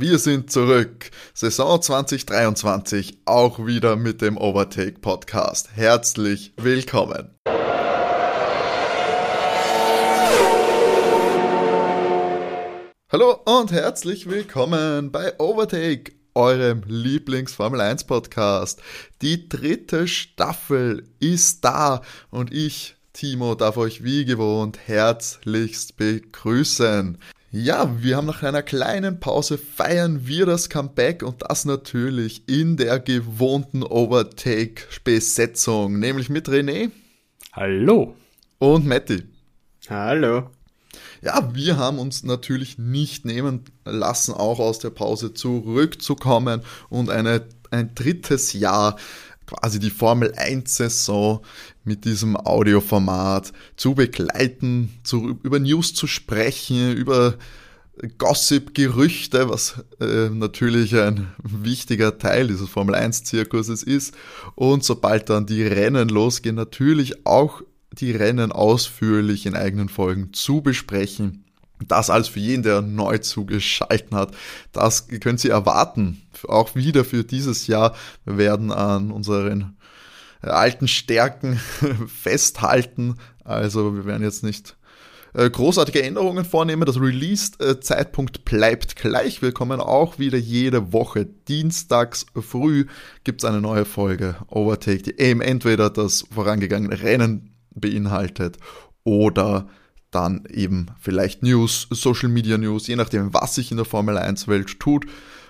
Wir sind zurück. Saison 2023, auch wieder mit dem Overtake Podcast. Herzlich willkommen. Hallo und herzlich willkommen bei Overtake, eurem Lieblings-Formel 1 Podcast. Die dritte Staffel ist da und ich, Timo, darf euch wie gewohnt herzlichst begrüßen. Ja, wir haben nach einer kleinen Pause feiern wir das Comeback und das natürlich in der gewohnten Overtake-Besetzung, nämlich mit René. Hallo. Und Matti. Hallo. Ja, wir haben uns natürlich nicht nehmen lassen, auch aus der Pause zurückzukommen und eine, ein drittes Jahr quasi die Formel 1 Saison mit diesem Audioformat zu begleiten, zu, über News zu sprechen, über Gossip, Gerüchte, was äh, natürlich ein wichtiger Teil dieses Formel 1 Zirkuses ist. Und sobald dann die Rennen losgehen, natürlich auch die Rennen ausführlich in eigenen Folgen zu besprechen. Das alles für jeden, der neu zugeschalten hat. Das können Sie erwarten. Auch wieder für dieses Jahr. Wir werden an unseren alten Stärken festhalten. Also wir werden jetzt nicht äh, großartige Änderungen vornehmen. Das Release-Zeitpunkt bleibt gleich. Wir kommen auch wieder jede Woche dienstags früh gibt es eine neue Folge Overtake, die eben entweder das vorangegangene Rennen beinhaltet oder dann eben vielleicht News, Social Media News, je nachdem, was sich in der Formel 1 Welt tut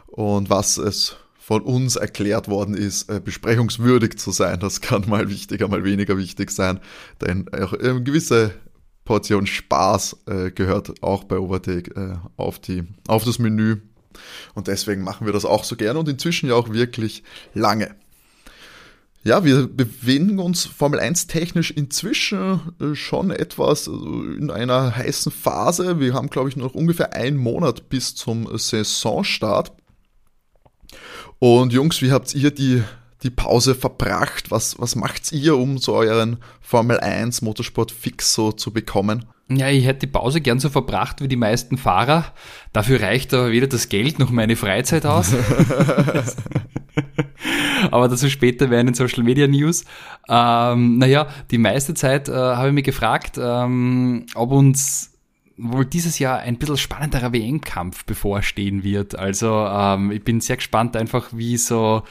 und was es von uns erklärt worden ist, äh, besprechungswürdig zu sein. Das kann mal wichtiger, mal weniger wichtig sein, denn auch eine gewisse Portion Spaß äh, gehört auch bei Overtake äh, auf, die, auf das Menü. Und deswegen machen wir das auch so gerne und inzwischen ja auch wirklich lange. Ja, wir bewegen uns Formel 1 technisch inzwischen äh, schon etwas äh, in einer heißen Phase. Wir haben, glaube ich, noch ungefähr einen Monat bis zum Saisonstart. Und Jungs, wie habt ihr die, die Pause verbracht? Was, was macht ihr, um so euren Formel 1 Motorsport fix so zu bekommen? Ja, ich hätte die Pause gern so verbracht wie die meisten Fahrer. Dafür reicht aber weder das Geld noch meine Freizeit aus. aber dazu später mehr in den Social Media News. Ähm, naja, die meiste Zeit äh, habe ich mich gefragt, ähm, ob uns wohl dieses Jahr ein bisschen spannenderer WM-Kampf bevorstehen wird. Also ähm, ich bin sehr gespannt einfach, wie so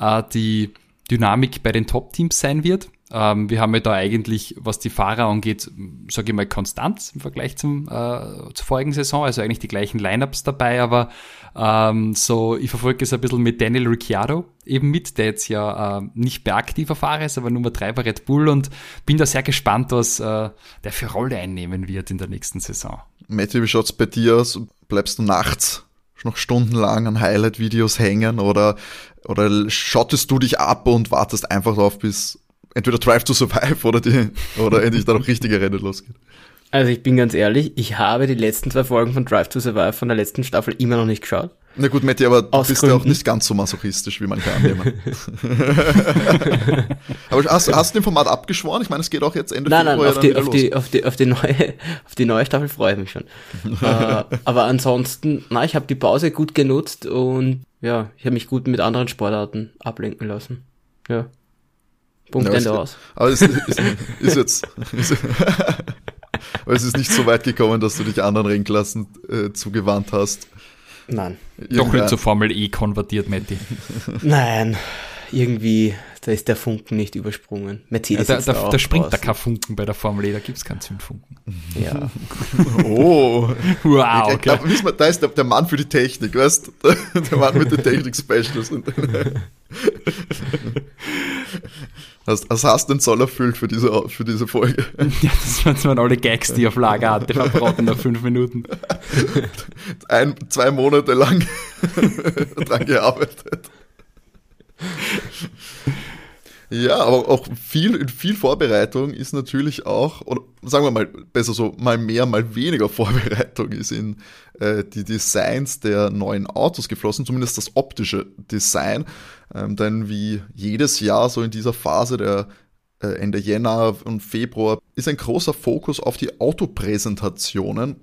äh, die Dynamik bei den Top-Teams sein wird. Ähm, wir haben ja da eigentlich, was die Fahrer angeht, sage ich mal, konstant im Vergleich zum, äh, zur vorigen Saison, also eigentlich die gleichen Lineups dabei, aber ähm, so, ich verfolge es ein bisschen mit Daniel Ricciardo eben mit, der jetzt ja äh, nicht mehr aktiver Fahrer ist, aber Nummer drei bei Red Bull und bin da sehr gespannt, was äh, der für Rolle einnehmen wird in der nächsten Saison. Matthew, wie schaut's bei dir aus? Bleibst du nachts noch stundenlang an Highlight-Videos hängen oder, oder schottest du dich ab und wartest einfach darauf, bis entweder Drive to Survive oder, die, oder endlich da noch richtige Rennen losgeht. Also ich bin ganz ehrlich, ich habe die letzten zwei Folgen von Drive to Survive von der letzten Staffel immer noch nicht geschaut. Na gut, Matti, aber du bist ja auch nicht ganz so masochistisch, wie manche annehmen. aber hast, hast du dem Format abgeschworen? Ich meine, es geht auch jetzt Ende nein, Februar nein, auf, die, auf, die, auf, die, auf, die neue, auf die neue Staffel freue ich mich schon. äh, aber ansonsten, na, ich habe die Pause gut genutzt und ja, ich habe mich gut mit anderen Sportarten ablenken lassen. Ja. Punkt ja, Ende aus. Aber es ist, ist, ist jetzt. Ist, aber es ist nicht so weit gekommen, dass du dich anderen Rennklassen äh, zugewandt hast. Nein. Doch nicht zur Formel E konvertiert, Matti. Nein, irgendwie, da ist der Funken nicht übersprungen. Mercedes ja, da, da, da, da springt da kein Funken bei der Formel E, da gibt es keinen Zündfunken. Ja. oh. Wow. Ich glaub, wir, da ist der, der, Mann für die Technik, weißt du? Der Mann mit den Technik-Specials. Was, hast du denn Zoll erfüllt für diese, für diese Folge? Ja, das waren alle Gags, die auf Lager hatte, verbraten nach fünf Minuten. Ein, zwei Monate lang dran gearbeitet. Ja, aber auch viel, viel Vorbereitung ist natürlich auch, oder sagen wir mal besser so, mal mehr, mal weniger Vorbereitung ist in äh, die Designs der neuen Autos geflossen, zumindest das optische Design. Ähm, denn wie jedes Jahr so in dieser Phase der äh, Ende Jänner und Februar ist ein großer Fokus auf die Autopräsentationen,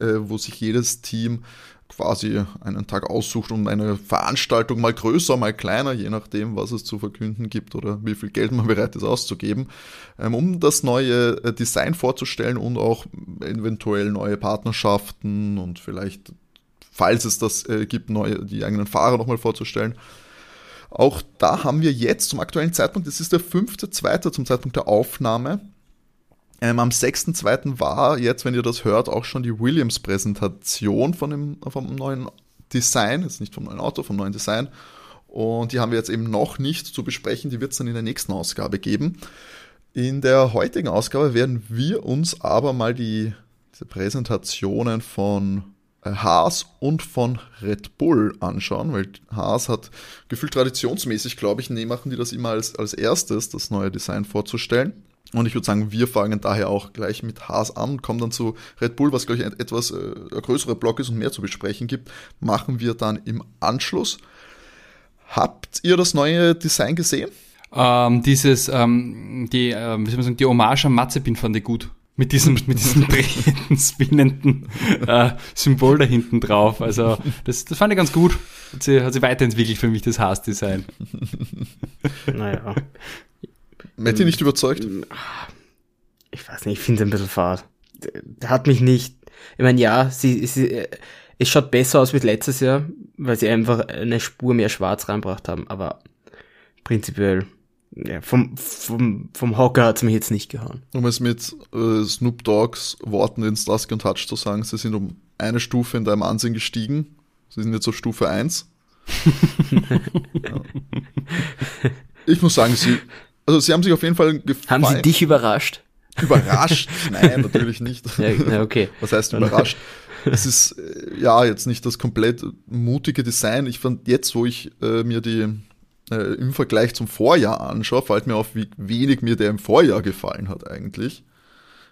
äh, wo sich jedes Team quasi einen Tag aussucht und eine Veranstaltung mal größer, mal kleiner, je nachdem, was es zu verkünden gibt oder wie viel Geld man bereit ist auszugeben, ähm, um das neue äh, Design vorzustellen und auch eventuell neue Partnerschaften und vielleicht, falls es das äh, gibt, neue, die eigenen Fahrer nochmal vorzustellen. Auch da haben wir jetzt zum aktuellen Zeitpunkt, das ist der fünfte, zweite zum Zeitpunkt der Aufnahme, ähm, am 6.2. war jetzt, wenn ihr das hört, auch schon die Williams-Präsentation von dem, vom neuen Design, jetzt nicht vom neuen Auto, vom neuen Design. Und die haben wir jetzt eben noch nicht zu besprechen, die wird es dann in der nächsten Ausgabe geben. In der heutigen Ausgabe werden wir uns aber mal die, diese Präsentationen von Haas und von Red Bull anschauen, weil Haas hat gefühlt traditionsmäßig, glaube ich, nee, machen die das immer als, als erstes, das neue Design vorzustellen. Und ich würde sagen, wir fangen daher auch gleich mit Haas an, kommen dann zu Red Bull, was glaube ich ein etwas äh, größerer Block ist und mehr zu besprechen gibt, machen wir dann im Anschluss. Habt ihr das neue Design gesehen? Ähm, dieses, ähm, die, äh, wie soll man sagen, die Hommage am Mazepin fand ich gut. Mit diesem, mit diesem drehenden, spinnenden äh, Symbol da hinten drauf. Also, das, das fand ich ganz gut. Hat sie, hat sie weiterentwickelt für mich, das Haas-Design. Naja. Matti nicht überzeugt? Ich weiß nicht, ich finde es ein bisschen fad. Der hat mich nicht. Ich meine, ja, sie, sie, es schaut besser aus wie letztes Jahr, weil sie einfach eine Spur mehr Schwarz reinbracht haben, aber prinzipiell, ja, vom, vom, vom Hocker hat's mich jetzt nicht gehauen. Um es mit äh, Snoop Dogs Worten in Starsky und Touch zu sagen, sie sind um eine Stufe in deinem Ansehen gestiegen. Sie sind jetzt auf Stufe 1. ja. Ich muss sagen, sie, also sie haben sich auf jeden Fall gefallen. Haben sie dich überrascht? Überrascht? Nein, natürlich nicht. Ja, okay. Was heißt überrascht? es ist äh, ja jetzt nicht das komplett mutige Design. Ich fand jetzt, wo ich äh, mir die äh, im Vergleich zum Vorjahr anschaue, fällt mir auf, wie wenig mir der im Vorjahr gefallen hat eigentlich.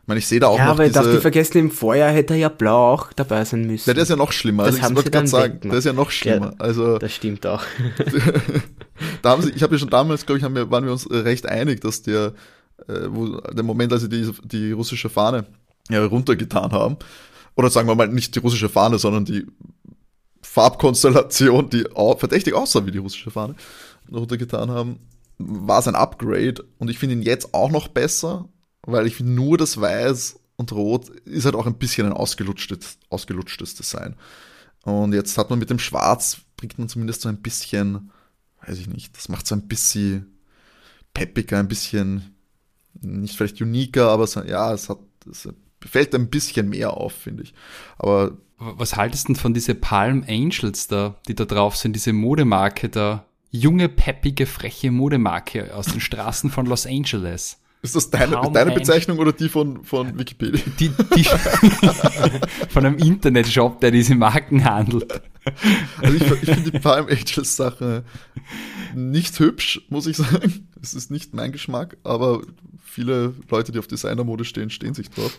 Ich meine, ich sehe da auch ja, noch aber diese... darf die vergessen, im Vorjahr hätte er ja blau auch dabei sein müssen. Ja, der ist ja noch schlimmer. Das also ich wollte gerade sagen, der ist ja noch schlimmer. Ja, also das stimmt auch. da haben sie, ich habe ja schon damals, glaube ich, haben wir, waren wir uns recht einig, dass der, äh, wo, der Moment, als sie die, die russische Fahne ja, runtergetan haben, oder sagen wir mal nicht die russische Fahne, sondern die Farbkonstellation, die auch verdächtig aussah wie die russische Fahne, runtergetan haben, war es ein Upgrade. Und ich finde ihn jetzt auch noch besser, weil ich finde nur das Weiß und Rot ist halt auch ein bisschen ein ausgelutschtes, ausgelutschtes Design. Und jetzt hat man mit dem Schwarz, bringt man zumindest so ein bisschen weiß ich nicht, das macht so ein bisschen peppiger, ein bisschen, nicht vielleicht uniker, aber so, ja, es hat, es fällt ein bisschen mehr auf, finde ich. Aber. Was haltest du denn von diese Palm Angels da, die da drauf sind, diese Modemarke da? Junge, peppige, freche Modemarke aus den Straßen von Los Angeles. Ist das deine, deine Bezeichnung oder die von, von Wikipedia? Die, die von einem Internetshop, der diese Marken handelt. Also ich, ich finde die Palm Angels Sache nicht hübsch, muss ich sagen. Es ist nicht mein Geschmack, aber viele Leute, die auf Designermode stehen, stehen sich drauf.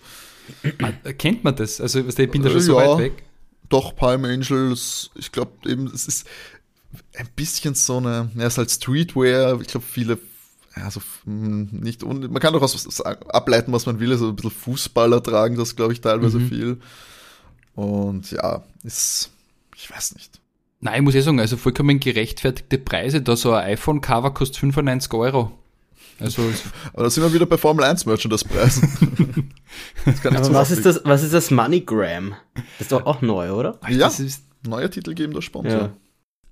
Ah, kennt man das? Also ich bin da schon so ja, weit weg. Doch, Palm Angels, ich glaube eben, es ist ein bisschen so eine, ja, es ist halt Streetwear. Ich glaube, viele also nicht man kann doch was ableiten, was man will, also ein bisschen Fußballer tragen das, glaube ich, teilweise mhm. viel. Und ja, ist, ich weiß nicht. Nein, ich muss ja sagen, also vollkommen gerechtfertigte Preise. Da so ein iPhone-Cover kostet 95 Euro. Also Aber da sind wir wieder bei Formel 1 Merchandise-Preisen. Aber was ist, das, was ist das MoneyGram? Das ist doch auch neu, oder? Ja, das ist neuer titelgebender Sponsor. Ja.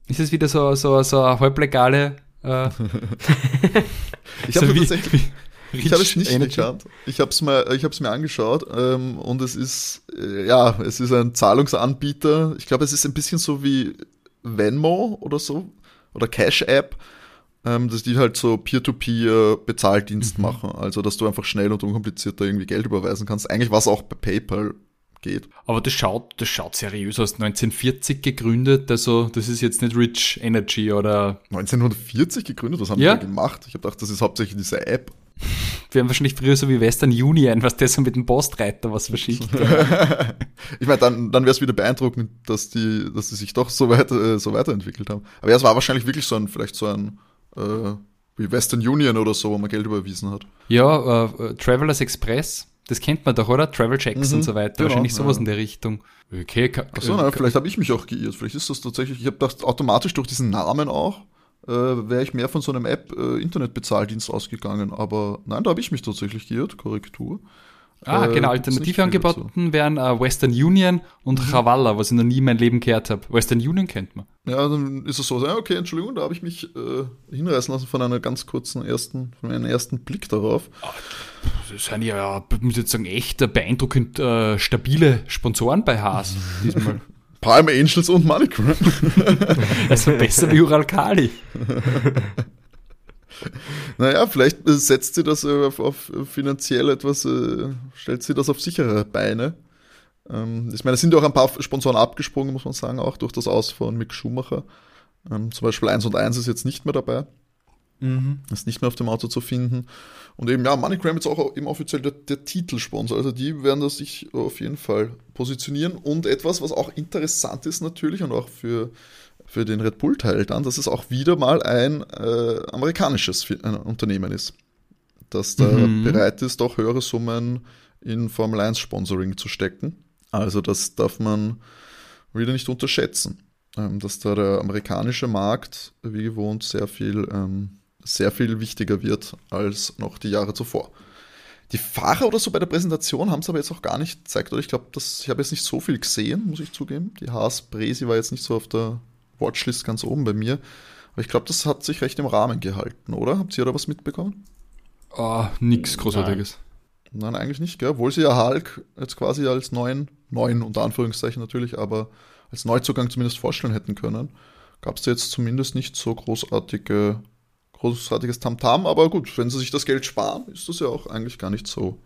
Ist es wieder so, so, so eine halblegale äh, ich habe so tatsächlich, ich habe es nicht Energy. gekannt. Ich habe es mir, ich mir angeschaut ähm, und es ist, äh, ja, es ist ein Zahlungsanbieter. Ich glaube, es ist ein bisschen so wie Venmo oder so oder Cash App, ähm, dass die halt so Peer-to-Peer Bezahldienst mhm. machen. Also, dass du einfach schnell und unkompliziert da irgendwie Geld überweisen kannst. Eigentlich war es auch bei PayPal geht. Aber das schaut, das schaut seriös aus. 1940 gegründet, also das ist jetzt nicht Rich Energy oder. 1940 gegründet, was haben ja? die da gemacht? Ich habe gedacht, das ist hauptsächlich diese App. Wir haben wahrscheinlich früher so wie Western Union, was der so mit dem Postreiter was verschickt. ich meine, dann, dann wäre es wieder beeindruckend, dass die, dass die sich doch so, weit, äh, so weiterentwickelt haben. Aber ja, es war wahrscheinlich wirklich so ein, vielleicht so ein, äh, wie Western Union oder so, wo man Geld überwiesen hat. Ja, äh, Travelers Express Das kennt man doch, oder? Travel Checks Mhm, und so weiter. genau, Wahrscheinlich sowas ja. in der Richtung. Okay, ka- Achso, äh, na, vielleicht habe ich mich auch geirrt. Vielleicht ist das tatsächlich, ich habe gedacht, automatisch durch diesen Namen auch, äh, wäre ich mehr von so einem App äh, Internetbezahldienst ausgegangen. Aber nein, da habe ich mich tatsächlich geirrt. Korrektur. Ah, Äh, genau. nicht Alternative angeboten wären äh, Western Union und Mhm. Chavala, was ich noch nie in meinem Leben gehört habe. Western Union kennt man. Ja, dann ist es so, ja, okay, Entschuldigung, da habe ich mich äh, hinreißen lassen von einer ganz kurzen ersten, von einem ersten Blick darauf. Das sind ja, ich muss jetzt sagen, echt äh, beeindruckend äh, stabile Sponsoren bei Haas diesmal. Palm Angels und MoneyGram. Also besser wie Ural Kali. naja, vielleicht setzt sie das äh, auf, auf finanziell etwas, äh, stellt sie das auf sichere Beine. Ähm, ich meine, es sind ja auch ein paar Sponsoren abgesprungen, muss man sagen, auch durch das Aus von Mick Schumacher. Ähm, zum Beispiel 1 und 1 ist jetzt nicht mehr dabei. Ist nicht mehr auf dem Auto zu finden. Und eben, ja, MoneyGram jetzt auch eben offiziell der, der Titelsponsor. Also die werden das sich auf jeden Fall positionieren. Und etwas, was auch interessant ist natürlich und auch für, für den Red Bull-Teil dann, dass es auch wieder mal ein äh, amerikanisches Unternehmen ist. Das da Mhm. bereit ist, auch höhere Summen in Formel 1 Sponsoring zu stecken. Also das darf man wieder nicht unterschätzen. Ähm, dass da der amerikanische Markt, wie gewohnt, sehr viel, ähm, sehr viel wichtiger wird als noch die Jahre zuvor. Die Fahrer oder so bei der Präsentation haben es aber jetzt auch gar nicht gezeigt. Oder ich glaube, ich habe jetzt nicht so viel gesehen, muss ich zugeben. Die Haas Bresi war jetzt nicht so auf der Watchlist ganz oben bei mir. Aber ich glaube, das hat sich recht im Rahmen gehalten, oder? Habt ihr da was mitbekommen? Ah, nix Großartiges. Nein, eigentlich nicht, gell? Obwohl sie ja Hulk jetzt quasi als neuen, neuen unter Anführungszeichen natürlich, aber als Neuzugang zumindest vorstellen hätten können. Gab es da jetzt zumindest nicht so großartige, großartiges Tamtam, aber gut, wenn sie sich das Geld sparen, ist das ja auch eigentlich gar nicht so.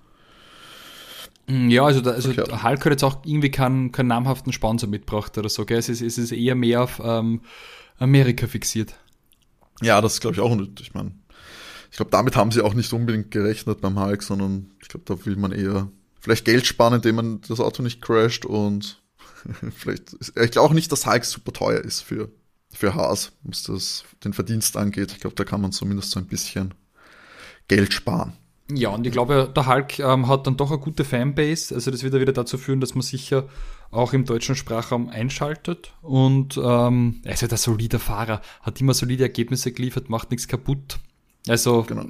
Mm, Ja, also, da, also Verkehrt. Hulk hat jetzt auch irgendwie keinen, keinen namhaften Sponsor mitgebracht oder so, gell? Es ist, es ist eher mehr auf ähm, Amerika fixiert. Ja, das glaube ich auch. Und ich meine, ich glaube, damit haben sie auch nicht unbedingt gerechnet beim Hulk, sondern ich glaube, da will man eher vielleicht Geld sparen, indem man das Auto nicht crasht und vielleicht, ist- ich glaube auch nicht, dass Hulk super teuer ist für, für Haas, was das den Verdienst angeht. Ich glaube, da kann man zumindest so ein bisschen Geld sparen. Ja, und ich glaube, der Hulk ähm, hat dann doch eine gute Fanbase. Also das wird ja wieder dazu führen, dass man sicher auch im deutschen Sprachraum einschaltet. Und ähm, er ist halt ein solider Fahrer, hat immer solide Ergebnisse geliefert, macht nichts kaputt. Also Genau.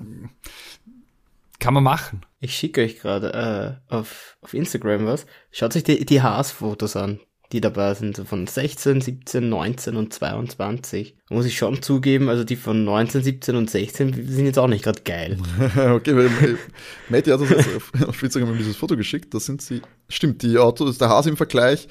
kann man machen. Ich schicke euch gerade äh, auf, auf Instagram was. Schaut euch die, die Haas-Fotos an, die dabei sind, so von 16, 17, 19 und 22. Da muss ich schon zugeben, also die von 19, 17 und 16 sind jetzt auch nicht gerade geil. okay, weil Matty hat uns jetzt auf, auf Instagram dieses Foto geschickt. Das sind sie. Stimmt, die Autos, der Haas im Vergleich.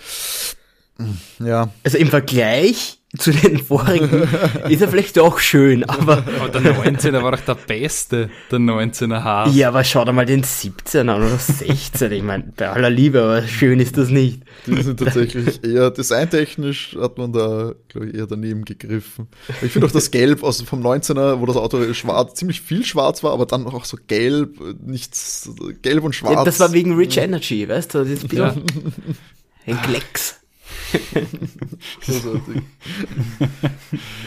Ja, Also im Vergleich zu den vorigen ist er vielleicht doch schön, aber Aber der 19er war doch der Beste, der 19er Haas. ja, aber schau dir mal den 17 an oder 16. Ich meine, bei aller Liebe, aber schön ist das nicht. Die sind tatsächlich eher designtechnisch hat man da, glaube ich, eher daneben gegriffen. Ich finde auch das Gelb aus vom 19er, wo das Auto schwarz, ziemlich viel schwarz war, aber dann auch so gelb, nichts, gelb und schwarz. Ja, das war wegen Rich Energy, weißt du? Das ist ein Ja. bisschen ein Klecks. Großartig.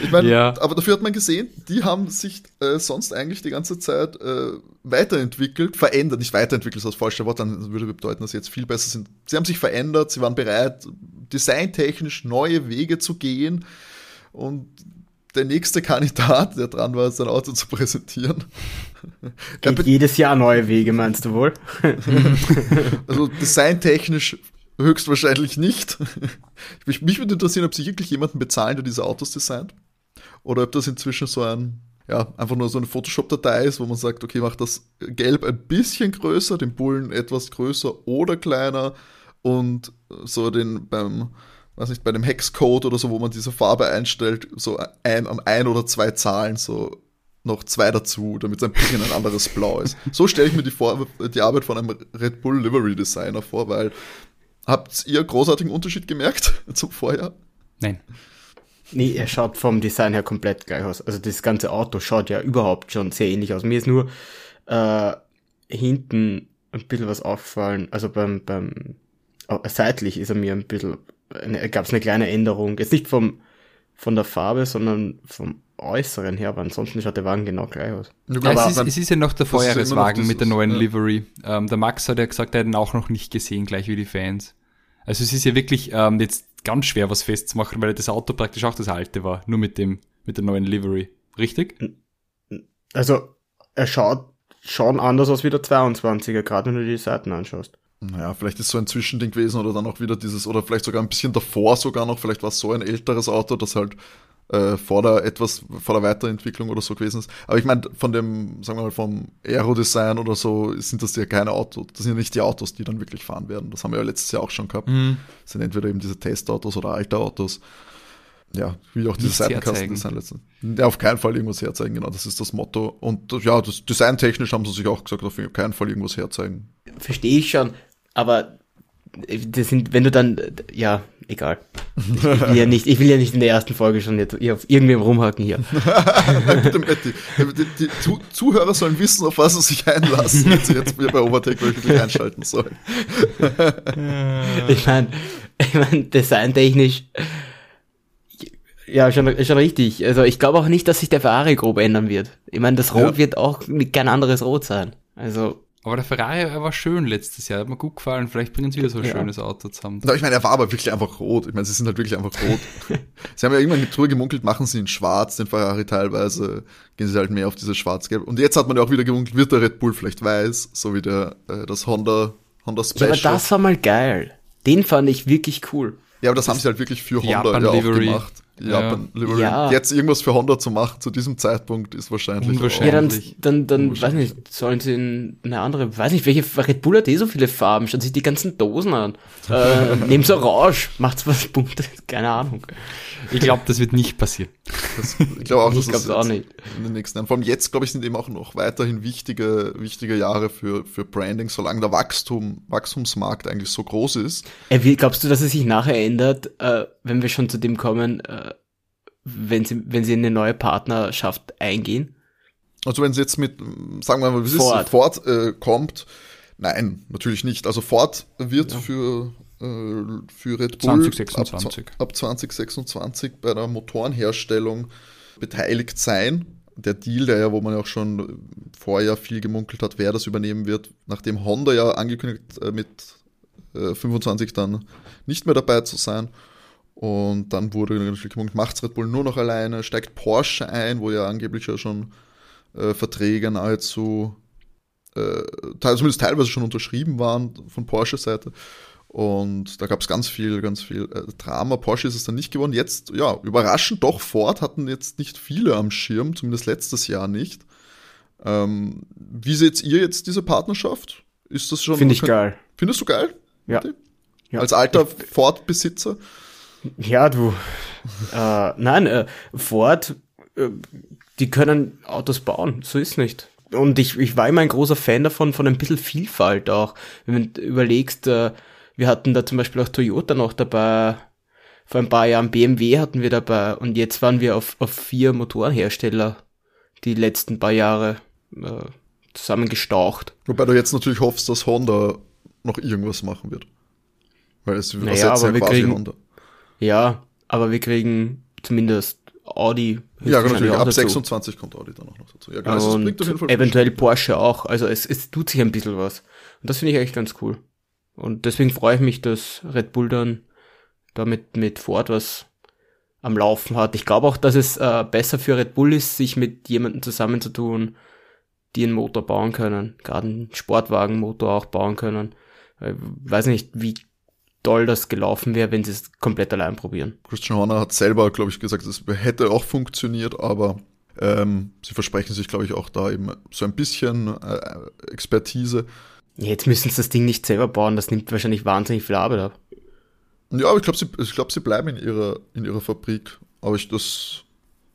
ich meine, Ja. aber dafür hat man gesehen, die haben sich äh, sonst eigentlich die ganze Zeit äh, weiterentwickelt, verändert, nicht weiterentwickelt, das ist das falsche Wort, dann würde bedeuten, dass sie jetzt viel besser sind. Sie haben sich verändert, sie waren bereit, designtechnisch neue Wege zu gehen und der nächste Kandidat, der dran war, sein Auto zu präsentieren. Geht jedes Jahr neue Wege, meinst du wohl? Also designtechnisch höchstwahrscheinlich nicht. Mich, mich würde interessieren, ob sie wirklich jemanden bezahlen, der diese Autos designt. Oder ob das inzwischen so ein, ja, einfach nur so eine Photoshop-Datei ist, wo man sagt, okay, mach das Gelb ein bisschen größer, den Bullen etwas größer oder kleiner und so den beim, weiß nicht, bei dem Hexcode oder so, wo man diese Farbe einstellt, so ein, an ein oder zwei Zahlen so noch zwei dazu, damit es ein bisschen ein anderes Blau ist. So stelle ich mir die, vor die Arbeit von einem Red Bull Livery Designer vor, weil habt ihr großartigen Unterschied gemerkt zum Vorjahr? Nein. Nee, er schaut vom Design her komplett gleich aus. Also das ganze Auto schaut ja überhaupt schon sehr ähnlich aus. Mir ist nur äh, hinten ein bisschen was auffallen. Also beim, beim äh, seitlich ist er mir ein bisschen, gab es eine kleine Änderung. Jetzt nicht vom von der Farbe, sondern vom Äußeren her, aber ansonsten schaut der Wagen genau gleich aus. Ja, aber es, ist, es ist ja noch der noch Vorjahreswagen mit der neuen ja. Livery. Ähm, der Max hat ja gesagt, er hat ihn auch noch nicht gesehen, gleich wie die Fans. Also es ist ja wirklich ähm, jetzt ganz schwer, was festzumachen, weil das Auto praktisch auch das alte war, nur mit dem, mit der neuen Livery. Richtig? Also, er schaut schon anders aus wie der 22er, gerade wenn du die Seiten anschaust. Naja, vielleicht ist so ein Zwischending gewesen oder dann auch wieder dieses, oder vielleicht sogar ein bisschen davor sogar noch, vielleicht war es so ein älteres Auto, das halt äh, vor der etwas, vor der Weiterentwicklung oder so gewesen ist. Aber ich meine, von dem, sagen wir mal, vom Aerodesign oder so sind das ja keine Autos, das sind ja nicht die Autos, die dann wirklich fahren werden. Das haben wir ja letztes Jahr auch schon gehabt. Mhm. Das sind entweder eben diese Testautos oder alte Autos. Ja, wie auch diese Nichts Seitenkasten-Design letztens. Ja, auf keinen Fall irgendwas herzeigen, genau, das ist das Motto. Und ja, das designtechnisch haben sie sich auch gesagt, auf keinen Fall irgendwas herzeigen. Verstehe ich schon, aber das sind, wenn du dann, ja, egal. Ich will ja nicht, ich will ja nicht in der ersten Folge schon jetzt auf irgendwem rumhaken hier. Bitte, Matti. Die, die Zu Zuhörer sollen wissen, auf was sie sich einlassen, wenn sie jetzt bei Overtake wirklich einschalten sollen. Ich meine, ich mein, designtechnisch, ja, schon, schon richtig. Also ich glaube auch nicht, dass sich der Ferrari grob ändern wird. Ich meine, das Rot Ja. wird auch kein anderes Rot sein. Also, Aber der Ferrari er war schön letztes Jahr, hat mir gut gefallen. Vielleicht bringen sie wieder so ein Ja. schönes Auto zusammen. Na, ich meine, er war aber wirklich einfach rot. Ich meine, sie sind halt wirklich einfach rot. sie haben ja irgendwann drüber gemunkelt, machen sie ihn schwarz, den Ferrari teilweise, gehen sie halt mehr auf dieses schwarz-gelb. Und jetzt hat man ja auch wieder gemunkelt, wird der Red Bull vielleicht weiß, so wie der, äh, das Honda, Honda ja, Special. aber das war mal geil. Den fand ich wirklich cool. Ja, aber das haben sie halt wirklich für Honda ja auch gemacht. Die Ja. Japan Livery. Ja. Jetzt irgendwas für Honda zu machen zu diesem Zeitpunkt ist wahrscheinlich. Unwahrscheinlich. Ja, dann, dann, dann, weiß nicht, sollen sie in eine andere, weiß nicht, welche Red Bull hat eh so viele Farben, schaut sich die ganzen Dosen an. Äh, nehmt's Orange, macht's was Buntes, keine Ahnung. Ich glaube, das wird nicht passieren. Das, ich glaube auch, das auch jetzt nicht. in den nächsten Jahren. Vor allem jetzt, glaube ich, sind eben auch noch weiterhin wichtige, wichtige Jahre für, für Branding, solange der Wachstum, Wachstumsmarkt eigentlich so groß ist. Äh, wie, glaubst du, dass es sich nachher ändert, äh, wenn wir schon zu dem kommen, äh, wenn sie, wenn sie in eine neue Partnerschaft eingehen? Also wenn es jetzt mit, sagen wir mal, wie es Ford. ist, Ford äh, kommt, nein, natürlich nicht. Also Ford wird für, äh, für Red Bull 2026. Ab, ab 2026 bei der Motorenherstellung beteiligt sein. Der Deal, der ja, wo man ja auch schon vorher viel gemunkelt hat, wer das übernehmen wird, nachdem Honda ja angekündigt äh, mit äh, 25 dann nicht mehr dabei zu sein. Und dann wurde natürlich gemunkelt, macht Red Bull nur noch alleine, steigt Porsche ein, wo ja angeblich ja schon äh, Verträge nahezu, äh, zumindest teilweise schon unterschrieben waren von Porsche-Seite. Und da gab es ganz viel, ganz viel äh, Drama. Porsche ist es dann nicht geworden. Jetzt, ja, überraschend doch, Ford hatten jetzt nicht viele am Schirm, zumindest letztes Jahr nicht. Ähm, wie seht ihr jetzt diese Partnerschaft? Ist das schon. Finde ich geil. Findest du geil? Ja. Ja. Als alter Ford-Besitzer? Ja, du. äh, nein, äh, Ford, äh, die können Autos bauen, so ist nicht. Und ich, ich war immer ein großer Fan davon, von ein bisschen Vielfalt auch. Wenn du überlegst, äh, wir hatten da zum Beispiel auch Toyota noch dabei, vor ein paar Jahren BMW hatten wir dabei und jetzt waren wir auf, auf vier Motorenhersteller die letzten paar Jahre äh, zusammengestaucht. Wobei du jetzt natürlich hoffst, dass Honda noch irgendwas machen wird. Weil es Naja, ersetzt wir quasi kriegen- Honda. Ja, aber wir kriegen zumindest Audi. Ja, höchstwahrscheinlich natürlich. Ab dazu. 26 kommt Audi dann auch noch dazu. Ja, genau. Und eventuell Porsche auch. Also es, es tut sich ein bisschen was. Und das finde ich eigentlich ganz cool. Und deswegen freue ich mich, dass Red Bull dann damit mit Ford was am Laufen hat. Ich glaube auch, dass es äh, besser für Red Bull ist, sich mit jemandem zusammenzutun, die einen Motor bauen können. Gerade einen Sportwagenmotor auch bauen können. Ich weiß nicht, wie toll das gelaufen wäre, wenn sie es komplett allein probieren. Christian Horner hat selber, glaube ich, gesagt, es hätte auch funktioniert, aber ähm, sie versprechen sich, glaube ich, auch da eben so ein bisschen äh, Expertise. Jetzt müssen sie das Ding nicht selber bauen, das nimmt wahrscheinlich wahnsinnig viel Arbeit ab. Ja, aber ich glaube, sie, ich glaub, sie bleiben in ihrer, in ihrer Fabrik. Aber ich, das,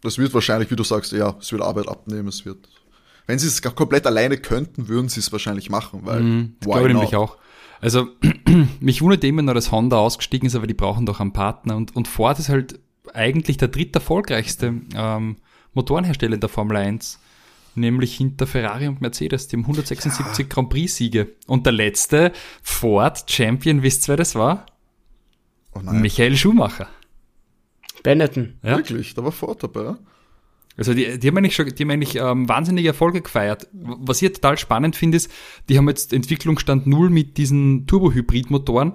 das wird wahrscheinlich, wie du sagst, ja, es wird Arbeit abnehmen, es wird. Wenn sie es komplett alleine könnten, würden sie es wahrscheinlich machen, weil Mhm, why glaube nämlich auch. Also, mich wundert immer nur, dass Honda ausgestiegen ist, aber die brauchen doch einen Partner. Und, und Ford ist halt eigentlich der dritterfolgreichste ähm, Motorenhersteller in der Formel 1. Nämlich hinter Ferrari und Mercedes. Die haben 176 Grand Prix-Siege. Und der letzte Ford Champion, wisst ihr, wer das war? Oh nein, Michael Schumacher. Benetton. Ja? wirklich, da war Ford dabei. Also die, die haben eigentlich schon, die haben eigentlich ähm, wahnsinnige Erfolge gefeiert. Was ich total spannend finde, ist, die haben jetzt Entwicklungsstand null mit diesen Turbo-Hybrid-Motoren.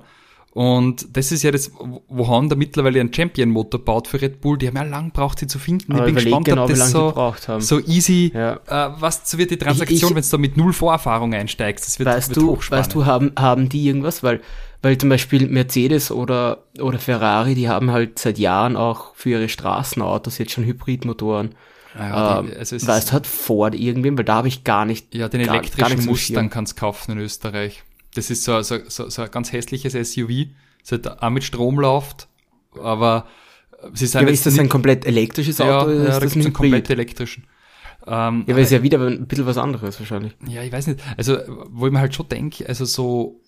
Und das ist ja das, wo Honda mittlerweile einen Champion-Motor baut für Red Bull. Die haben ja lang gebraucht, sie zu finden. Aber ich bin gespannt, genau, ob das so, so easy, Ja. äh, was so wird die Transaktion, wenn du da mit null Vorerfahrung einsteigst. Das wird, weißt wird du, weißt du, haben, haben die irgendwas? Weil, weil zum Beispiel Mercedes oder, oder Ferrari, die haben halt seit Jahren auch für ihre Straßenautos jetzt schon Hybridmotoren. ja, die, ähm, also es weißt ist, du, hat Ford irgendwen, weil da habe ich gar nicht. ja, den gar- gar elektrischen nichts am Mustang kannst du kaufen in Österreich. Das ist so, so, so, so ein ganz hässliches SUV, das halt auch mit Strom läuft, aber es ist, Ja, aber ist das nicht- ein komplett elektrisches ja, Auto oder ja, ist da das einen komplett elektrischen. Ähm, Ja, aber ist ja wieder ein bisschen was anderes wahrscheinlich. Ja, ich weiß nicht. Also, wo ich mir halt schon denke, also so,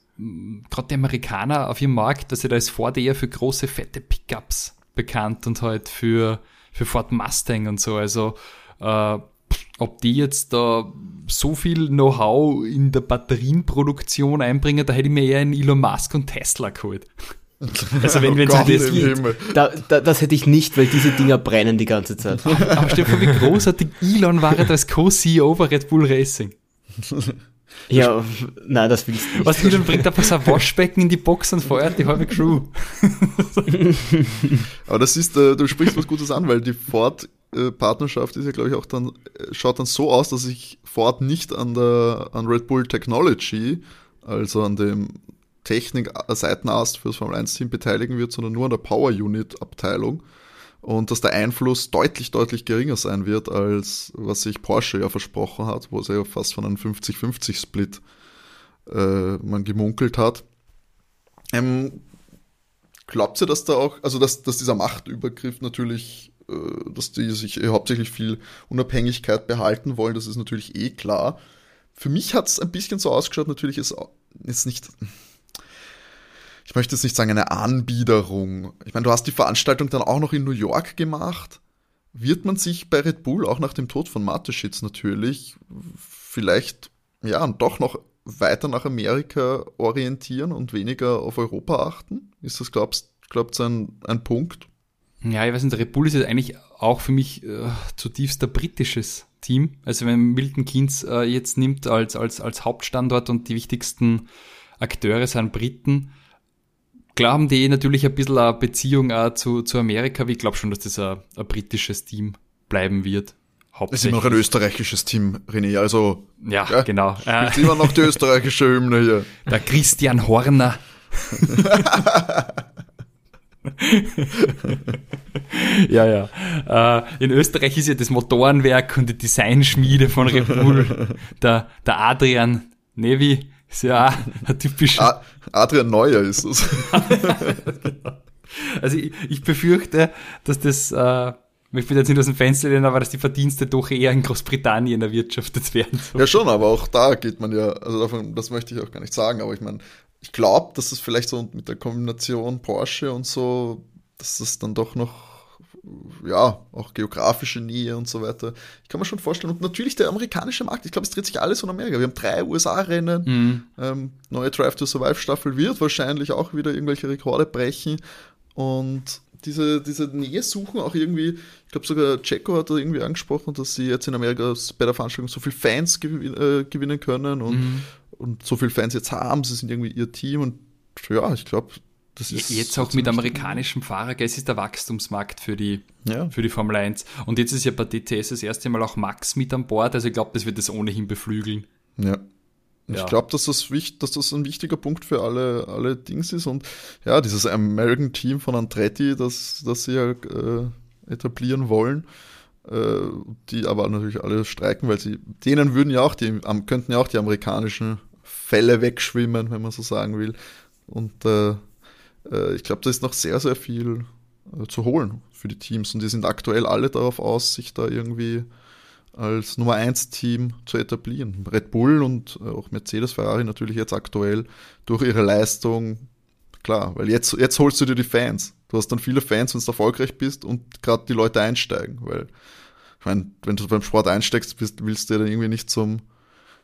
gerade die Amerikaner auf ihrem Markt, dass sie da ist Ford eher für große, fette Pickups bekannt und halt für, für Ford Mustang und so. Also, äh, ob die jetzt da so viel Know-how in der Batterienproduktion einbringen, da hätte ich mir eher einen Elon Musk und Tesla geholt. Also wenn wir Oh Gott das geht. Da, da, das hätte ich nicht, weil diese Dinger brennen die ganze Zeit. Aber stell dir vor, wie großartig Elon war jetzt als Co-CEO bei Red Bull Racing. Ja, nein, das willst du nicht. Was Elon bringt einfach so ein Waschbecken in die Box und feuert die halbe Crew. Aber das ist, äh, du sprichst was Gutes an, weil die Ford-Partnerschaft ist ja, glaube ich, auch dann, äh, schaut dann so aus, dass sich Ford nicht an der, an Red Bull Technology, also an dem Technik-Seitenast für das Formel 1-Team beteiligen wird, sondern nur an der Power Unit-Abteilung. Und dass der Einfluss deutlich, deutlich geringer sein wird, als was sich Porsche ja versprochen hat, wo es ja fast von einem 50-50-Split äh, man gemunkelt hat. Ähm, Glaubt ihr, dass da auch, also dass, dass dieser Machtübergriff natürlich, äh, dass die sich eh hauptsächlich viel Unabhängigkeit behalten wollen, das ist natürlich eh klar. Für mich hat es ein bisschen so ausgeschaut, natürlich ist jetzt nicht, ich möchte jetzt nicht sagen eine Anbiederung. Ich meine, du hast die Veranstaltung dann auch noch in New York gemacht. Wird man sich bei Red Bull auch nach dem Tod von Mateschitz natürlich vielleicht, ja, doch noch weiter nach Amerika orientieren und weniger auf Europa achten? Ist das, glaubst du, ein, ein Punkt? Ja, ich weiß nicht, Red Bull ist ja eigentlich auch für mich äh, zutiefst ein britisches Team. Also wenn Milton Keynes äh, jetzt nimmt als, als, als Hauptstandort und die wichtigsten Akteure sind Briten, klar haben die natürlich ein bisschen eine Beziehung auch zu, zu Amerika, aber ich glaube schon, dass das ein, ein britisches Team bleiben wird. Es ist immer noch ein österreichisches Team, René, also Ja, Ja, genau. Äh, spielt immer noch die österreichische Hymne hier. der Christian Horner. ja, ja. Äh, in Österreich ist ja das Motorenwerk und die Designschmiede von Red Bull. Der, der Adrian Nevi ist ja auch ein typischer. Adrian Neuer ist es. Also ich, ich befürchte, dass das, äh, ich will jetzt nicht aus dem Fenster lehnen, aber dass die Verdienste doch eher in Großbritannien erwirtschaftet werden. Ja, schon, aber auch da geht man ja, also davon, das möchte ich auch gar nicht sagen, aber ich meine, ich glaube, dass es vielleicht so mit der Kombination Porsche und so, dass das dann doch noch, ja, auch geografische Nähe und so weiter. Ich kann mir schon vorstellen. Und natürlich der amerikanische Markt. Ich glaube, es dreht sich alles um Amerika. Wir haben drei USA-Rennen. Mhm. Ähm, neue Drive to Survive Staffel wird wahrscheinlich auch wieder irgendwelche Rekorde brechen. Und diese, diese Nähe suchen auch irgendwie, ich glaube sogar Checo hat da irgendwie angesprochen, dass sie jetzt in Amerika bei der Veranstaltung so viel Fans gewin äh, gewinnen können und, Mhm. Und so viele Fans jetzt haben, sie sind irgendwie ihr Team und ja, ich glaube, das ist. Jetzt auch mit amerikanischem Fahrer, gell, es ist der Wachstumsmarkt für die, Ja. für die Formel 1. Und jetzt ist ja bei DTS das erste Mal auch Max mit an Bord, also ich glaube, das wird das ohnehin beflügeln. Ja. Ja. Ich glaube, dass das, wichtig, dass das ein wichtiger Punkt für alle, alle Dings ist. Und ja, dieses American Team von Andretti, das, das sie ja äh, etablieren wollen, äh, die aber natürlich alle streiken, weil sie, denen würden ja auch die, könnten ja auch die amerikanischen Fälle wegschwimmen, wenn man so sagen will. Und äh, äh, ich glaube, da ist noch sehr, sehr viel äh, zu holen für die Teams. Und die sind aktuell alle darauf aus, sich da irgendwie als Nummer 1 Team zu etablieren. Red Bull und äh, auch Mercedes, Ferrari natürlich jetzt aktuell durch ihre Leistung, klar, weil jetzt, jetzt holst du dir die Fans. Du hast dann viele Fans, wenn du erfolgreich bist und gerade die Leute einsteigen, weil ich meine, wenn du beim Sport einsteigst, bist, willst du ja dann irgendwie nicht zum,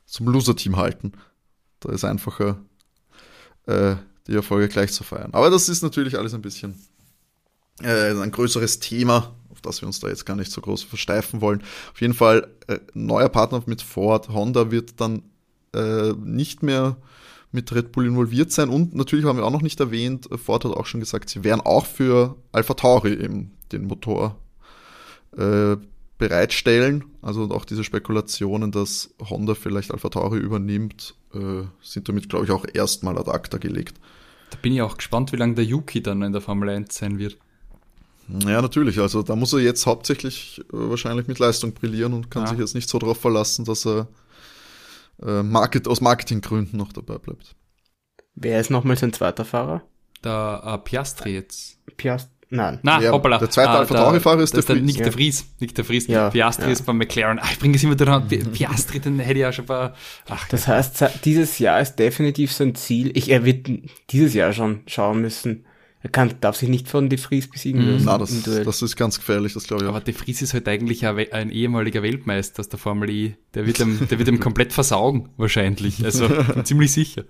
zum Loser-Team halten. Da ist einfacher, äh, die Erfolge gleich zu feiern. Aber das ist natürlich alles ein bisschen äh, ein größeres Thema, auf das wir uns da jetzt gar nicht so groß versteifen wollen. Auf jeden Fall, äh, neuer Partner mit Ford. Honda wird dann äh, nicht mehr mit Red Bull involviert sein und natürlich haben wir auch noch nicht erwähnt, Ford hat auch schon gesagt, sie werden auch für Alpha Tauri eben den Motor äh, bereitstellen. Also auch diese Spekulationen, dass Honda vielleicht Alpha Tauri übernimmt, äh, sind damit, glaube ich, auch erstmal ad acta gelegt. Da bin ich auch gespannt, wie lange der Yuki dann in der Formel 1 sein wird. Ja, natürlich. Also da muss er jetzt hauptsächlich äh, wahrscheinlich mit Leistung brillieren und kann Ja. sich jetzt nicht so darauf verlassen, dass er äh, Market, aus Marketinggründen noch dabei bleibt. Wer ist nochmal sein zweiter Fahrer? Der äh, Piastri jetzt. Piast? Nein. Na, Ja, hoppala. der zweite Ah, Alpha Tauri-Fahrer ist der der Vries. Nick de Ja. Vries. Nick de Vries. Ja, Piastri ja. ist beim McLaren. Ah, ich bringe es immer dran. Pi- Piastri, den hätte ich auch schon bei. Ach, Das heißt, se- dieses Jahr ist definitiv sein Ziel. Ich, er wird dieses Jahr schon schauen müssen. Er kann, darf sich nicht von De Vries besiegen Mhm. lassen Na, im das, das ist ganz gefährlich, das glaube ich auch. aber de Vries ist halt eigentlich ein, ein ehemaliger Weltmeister aus der Formel E. Der wird ihm, der wird ihm komplett versaugen, wahrscheinlich. Also, bin ziemlich sicher.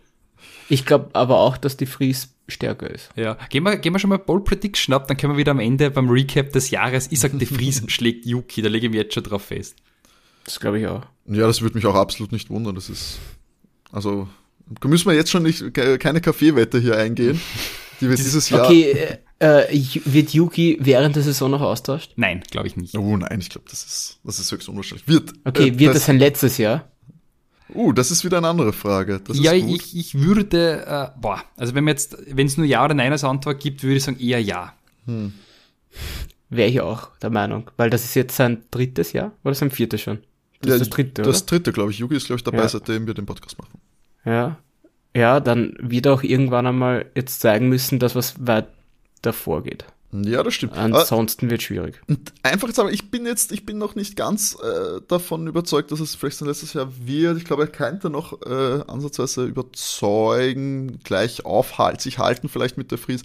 Ich glaube aber auch, dass De Vries stärker ist. Ja, gehen wir, gehen wir schon mal Bold Prediction ab, dann können wir wieder am Ende beim Recap des Jahres, ich sag, de Vries schlägt Yuki, da lege ich mich jetzt schon drauf fest. Das glaube ich auch. Ja, das würde mich auch absolut nicht wundern. Das ist, also, da müssen wir jetzt schon nicht, ke- keine Kaffeewette hier eingehen, die wir dieses Jahr. Okay, äh, äh, wird Yuki während der Saison noch austauscht? Nein, glaube ich nicht. Oh nein, ich glaube, das ist, das ist höchst unwahrscheinlich. Wird. Okay, äh, wird das sein letztes Jahr? Uh, das ist wieder eine andere Frage. Das ja, ist gut. ich, ich würde, äh, boah, also wenn man jetzt, wenn es nur Ja oder Nein als Antwort gibt, würde ich sagen eher Ja. Wäre ich auch der Meinung. Weil das ist jetzt sein drittes Jahr? Oder sein viertes schon? Das ja, ist das dritte, Das oder? dritte, glaube ich. Yugi ist, glaube ich, dabei, Ja. seitdem wir den Podcast machen. Ja. Ja, dann wird er auch irgendwann einmal jetzt zeigen müssen, dass was weiter vorgeht. Ja, das stimmt. Ansonsten wird schwierig. und einfach jetzt, aber ich bin jetzt, ich bin noch nicht ganz äh, davon überzeugt, dass es vielleicht sein letztes Jahr wird. Ich glaube, er könnte noch äh, ansatzweise überzeugen, gleich aufhalt, sich halten vielleicht mit der Fries.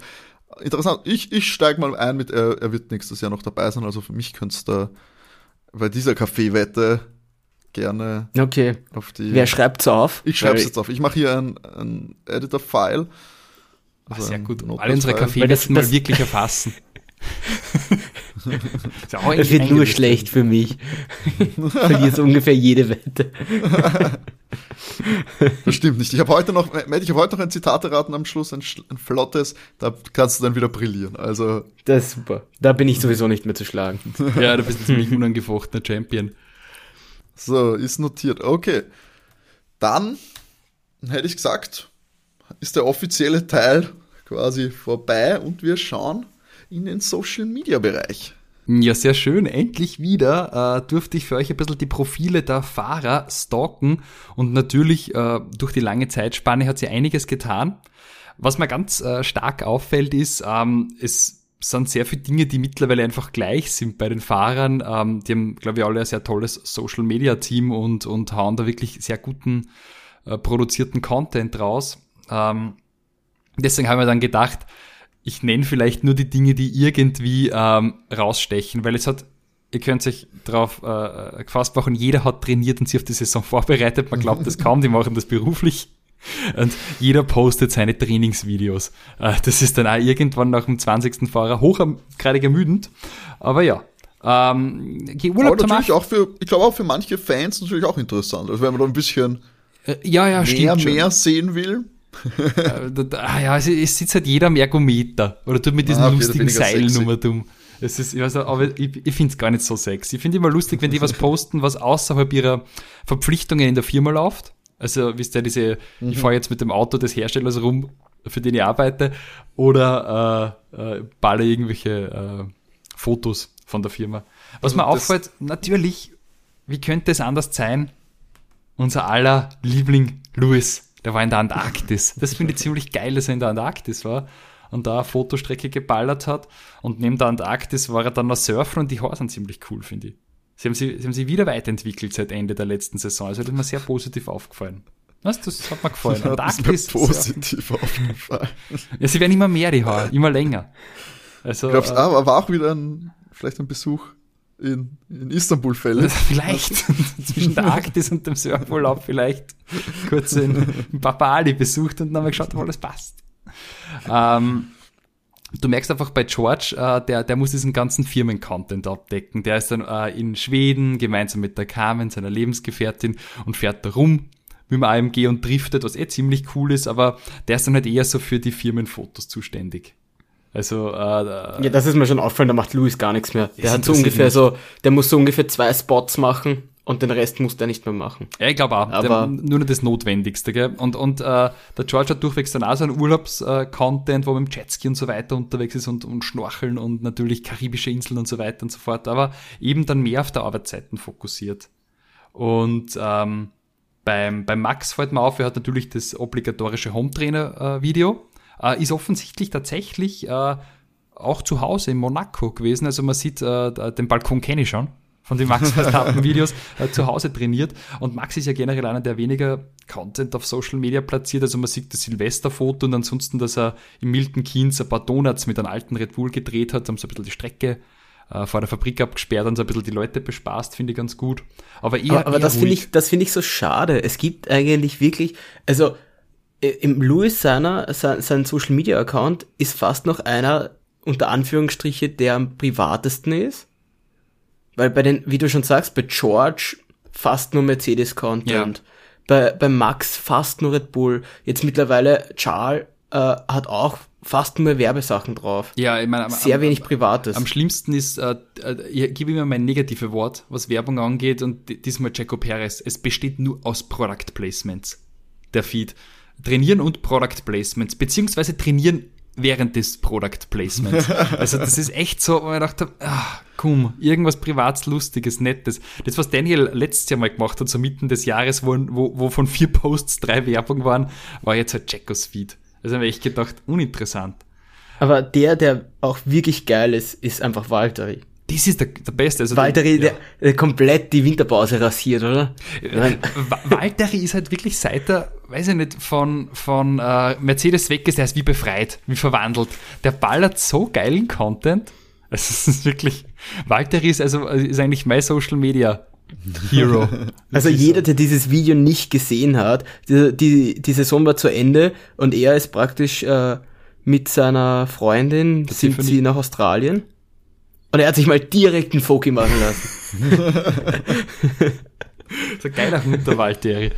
Interessant, ich, ich steige mal ein mit, er, er wird nächstes Jahr noch dabei sein, also für mich könnte es da bei dieser Kaffeewette gerne Okay. auf die... Wer schreibt's auf? ich schreibe es jetzt auf. Ich mache hier ein, ein Editor-File. Also sehr ein gut. Notepad-File. Alle unsere Kaffeewetten mal wirklich erfassen. Es wird nur schlecht für mich. Verlierst ungefähr jede Wette. Das stimmt nicht. Ich habe heute noch, Matt, ich habe heute noch ein Zitat erraten am Schluss, ein, ein flottes, da kannst du dann wieder brillieren. Also, Das ist super. Da bin ich sowieso nicht mehr zu schlagen. Ja, du bist ein ziemlich unangefochtener Champion. so, ist notiert. Okay. Dann hätte ich gesagt, ist der offizielle Teil quasi vorbei und wir schauen in den Social Media Bereich. Ja, sehr schön. Endlich wieder äh, durfte ich für euch ein bisschen die Profile der Fahrer stalken und natürlich äh, durch die lange Zeitspanne hat sie einiges getan. Was mir ganz äh, stark auffällt ist, ähm, es sind sehr viele Dinge, die mittlerweile einfach gleich sind bei den Fahrern. Ähm, die haben, glaube ich, alle ein sehr tolles Social-Media-Team und, und hauen da wirklich sehr guten äh, produzierten Content raus. Ähm, deswegen haben wir dann gedacht, ich nenne vielleicht nur die Dinge, die irgendwie ähm, rausstechen, weil es hat, ihr könnt euch darauf äh, gefasst machen, jeder hat trainiert und sich auf die Saison vorbereitet. Man glaubt das kaum, die machen das beruflich. Und jeder postet seine Trainingsvideos. Äh, das ist dann auch irgendwann nach dem 20. Fahrer hochgradig ermüdend. Aber ja. Ähm, Aber Urlaub zu natürlich auch für, ich glaube auch für manche Fans natürlich auch interessant. Also wenn man da ein bisschen Äh, Ja, ja, mehr, mehr sehen will. Äh, ah ja, es, es sitzt halt jeder am Ergometer oder tut mit diesen Ah, lustigen Seilen dumm. Es ist, ich weiß nicht, aber ich, ich finde es gar nicht so sexy. Ich finde immer lustig, wenn die was posten, was außerhalb ihrer Verpflichtungen in der Firma läuft. Also, wisst ihr, diese, Mhm. ich fahre jetzt mit dem Auto des Herstellers rum, für den ich arbeite, oder äh, äh, balle irgendwelche äh, Fotos von der Firma. Was Also mir auffällt, natürlich, wie könnte es anders sein? Unser aller Liebling Louis, der war in der Antarktis. Das finde ich ziemlich geil, dass er in der Antarktis war und da eine Fotostrecke geballert hat. Und neben der Antarktis war er dann noch surfen und die Haare sind ziemlich cool, finde ich. Sie haben, sie, sie haben sich wieder weiterentwickelt seit Ende der letzten Saison. Also das ist mir sehr positiv aufgefallen. Was? Das hat mir gefallen. Das ist mir Antarktis. positiv aufgefallen. Ja, sie werden immer mehr, die Haare, immer länger. Also, Glaubst äh, du, aber war auch wieder ein, vielleicht ein Besuch in, in Istanbul fällig? Vielleicht zwischen der Arktis und dem Surfurlaub vielleicht kurz in, in Papali besucht und dann haben wir geschaut, ob alles passt. Ähm, du merkst einfach bei George, äh, der, der muss diesen ganzen Firmen-Content abdecken. Der ist dann äh, in Schweden gemeinsam mit der Carmen, seiner Lebensgefährtin, und fährt da rum mit dem AMG und driftet, was eh ziemlich cool ist, aber der ist dann halt eher so für die Firmenfotos zuständig. Also, äh, ja, das ist mir schon aufgefallen, da macht Louis gar nichts mehr. Der hat so ungefähr mich. so, der muss so ungefähr zwei Spots machen und den Rest muss der nicht mehr machen. Ja, ich glaube auch. Aber- nur noch das Notwendigste, gell? Und, und äh, der George hat durchwegs dann auch so einen Urlaubs-Content, wo man mit dem Jetski und so weiter unterwegs ist und, und Schnorcheln und natürlich karibische Inseln und so weiter und so fort, aber eben dann mehr auf der Arbeitszeiten fokussiert. Und ähm, beim, beim Max fällt mir auf, er hat natürlich das obligatorische Home-Trainer-Video. Äh, ist offensichtlich tatsächlich äh, auch zu Hause in Monaco gewesen. Also man sieht, äh, den Balkon kenne ich schon von den Max Verstappen-Videos äh, zu Hause trainiert. Und Max ist ja generell einer, der weniger Content auf Social Media platziert. Also man sieht das Silvesterfoto und ansonsten, dass er im Milton Keynes ein paar Donuts mit einem alten Red Bull gedreht hat, haben so ein bisschen die Strecke äh, vor der Fabrik abgesperrt und so ein bisschen die Leute bespaßt, finde ich ganz gut. Aber eher, Aber, aber eher das finde ich, das finde ich so schade. Es gibt eigentlich wirklich, also im Louis seiner, sein, sein Social Media Account ist fast noch einer, unter Anführungsstriche, der am privatesten ist. Weil bei den, wie du schon sagst, bei George fast nur Mercedes-Content. Bei, bei Max fast nur Red Bull. Jetzt mittlerweile Charles äh, hat auch fast nur Werbesachen drauf. Ja, ich meine, am- Sehr am- wenig Privates. Am schlimmsten ist, äh, äh, ich gebe immer mein negative Wort, was Werbung angeht, und di- diesmal Jaco Perez. Es besteht nur aus Product Placements, der Feed. Trainieren und Product Placements, beziehungsweise trainieren während des Product Placements. Also das ist echt so, wo ich gedacht habe, ah, komm, irgendwas Privats, Lustiges, Nettes. Das, was Daniel letztes Jahr mal gemacht hat, so mitten des Jahres, wo, wo, wo von vier Posts drei Werbung waren, war jetzt halt Jacos Feed. Also habe ich echt gedacht, uninteressant. Aber der, der auch wirklich geil ist, ist einfach Valtteri. Das ist der, der Beste. Also Valtteri, der, der, der komplett die Winterpause rasiert, oder? Ich mein, Wa- Valtteri ist halt wirklich seit er, weiß ich nicht, von, von äh, Mercedes weg ist, der ist wie befreit, wie verwandelt. Der ballert so geilen Content. Also es ist wirklich, Valtteri ist also ist eigentlich mein Social Media Hero. Also jeder, der dieses Video nicht gesehen hat, die, die, die Saison war zu Ende und er ist praktisch äh, mit seiner Freundin, sind Tiffany. sie nach Australien. Und er hat sich mal direkt einen Foki machen lassen. So Hund, der Valtteri.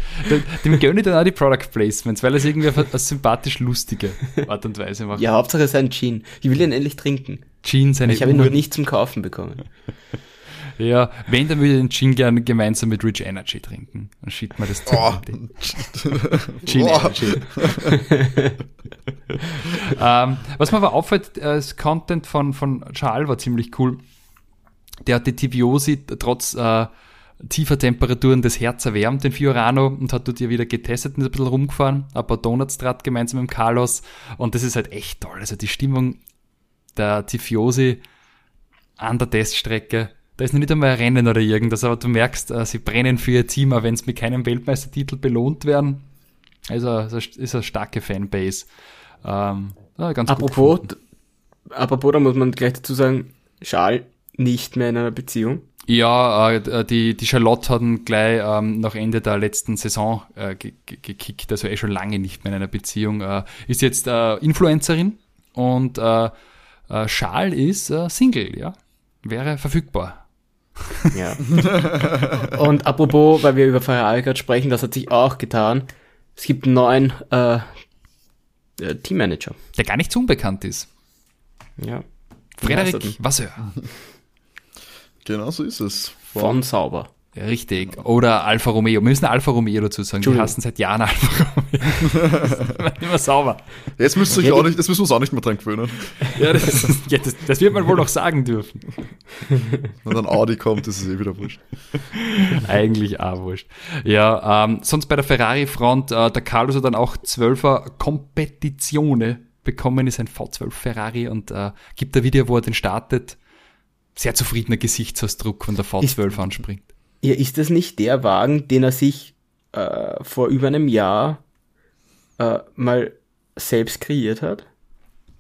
Dem- gönne ich dann auch die Product Placements, weil er es irgendwie auf eine sympathisch lustige Art und Weise macht. Ja, Hauptsache sein Gin. Ich will ihn endlich trinken. Gin, seine Ich habe ihn noch nicht zum Kaufen bekommen. Ja, wenn, dann würde ich den Gin gerne gemeinsam mit Rich Energy trinken. Dann schiebt man das zu. Oh. Gin Boah. Energy. ähm, was mir aber auffällt, äh, das Content von, von Charles war ziemlich cool. Der hat die Tiviosi trotz äh, tiefer Temperaturen das Herz erwärmt, den Fiorano, und hat dort ja wieder getestet und ist ein bisschen rumgefahren. Ein paar Donuts draht gemeinsam mit Carlos. Und das ist halt echt toll. Also die Stimmung der Tiviosi an der Teststrecke. Da ist noch nicht einmal ein Rennen oder irgendwas, aber du merkst, äh, sie brennen für ihr Team, auch wenn sie mit keinem Weltmeistertitel belohnt werden. Also es ist eine starke Fanbase. Ähm, ganz Apropos, apropos, da muss man gleich dazu sagen, Charles nicht mehr in einer Beziehung. Ja, äh, die, die Charlotte hat ihn gleich ähm, nach Ende der letzten Saison äh, ge ge gekickt, also eh schon lange nicht mehr in einer Beziehung. Äh, ist jetzt äh, Influencerin und äh, äh, Charles ist äh, Single, ja. Wäre verfügbar. Ja. Und apropos, weil wir über Ferrari gerade sprechen, das hat sich auch getan. Es gibt einen neuen äh, äh, Teammanager. Der gar nicht so unbekannt ist. Ja. Frederik Vasseur. Genau so ist es. Von Sauber. Richtig. Oder Alfa Romeo. Wir müssen Alfa Romeo dazu sagen. Die hassen seit Jahren Alfa Romeo. das ist immer sauber. Jetzt müsst ihr euch auch nicht, jetzt müssen wir uns auch nicht mehr dran gewöhnen. Ja, das, ja, das, das wird man wohl noch sagen dürfen. Wenn dann Audi kommt, ist es eh wieder wurscht. Eigentlich auch wurscht. Ja, ähm, sonst bei der Ferrari-Front, äh, der Carlos hat dann auch 12er Kompetitione bekommen, ist ein V12 Ferrari und äh, gibt ein Video, wo er den startet. Sehr zufriedener Gesichtsausdruck, wenn der V12 anspringt. Ja, ist das nicht der Wagen, den er sich äh, vor über einem Jahr äh, mal selbst kreiert hat?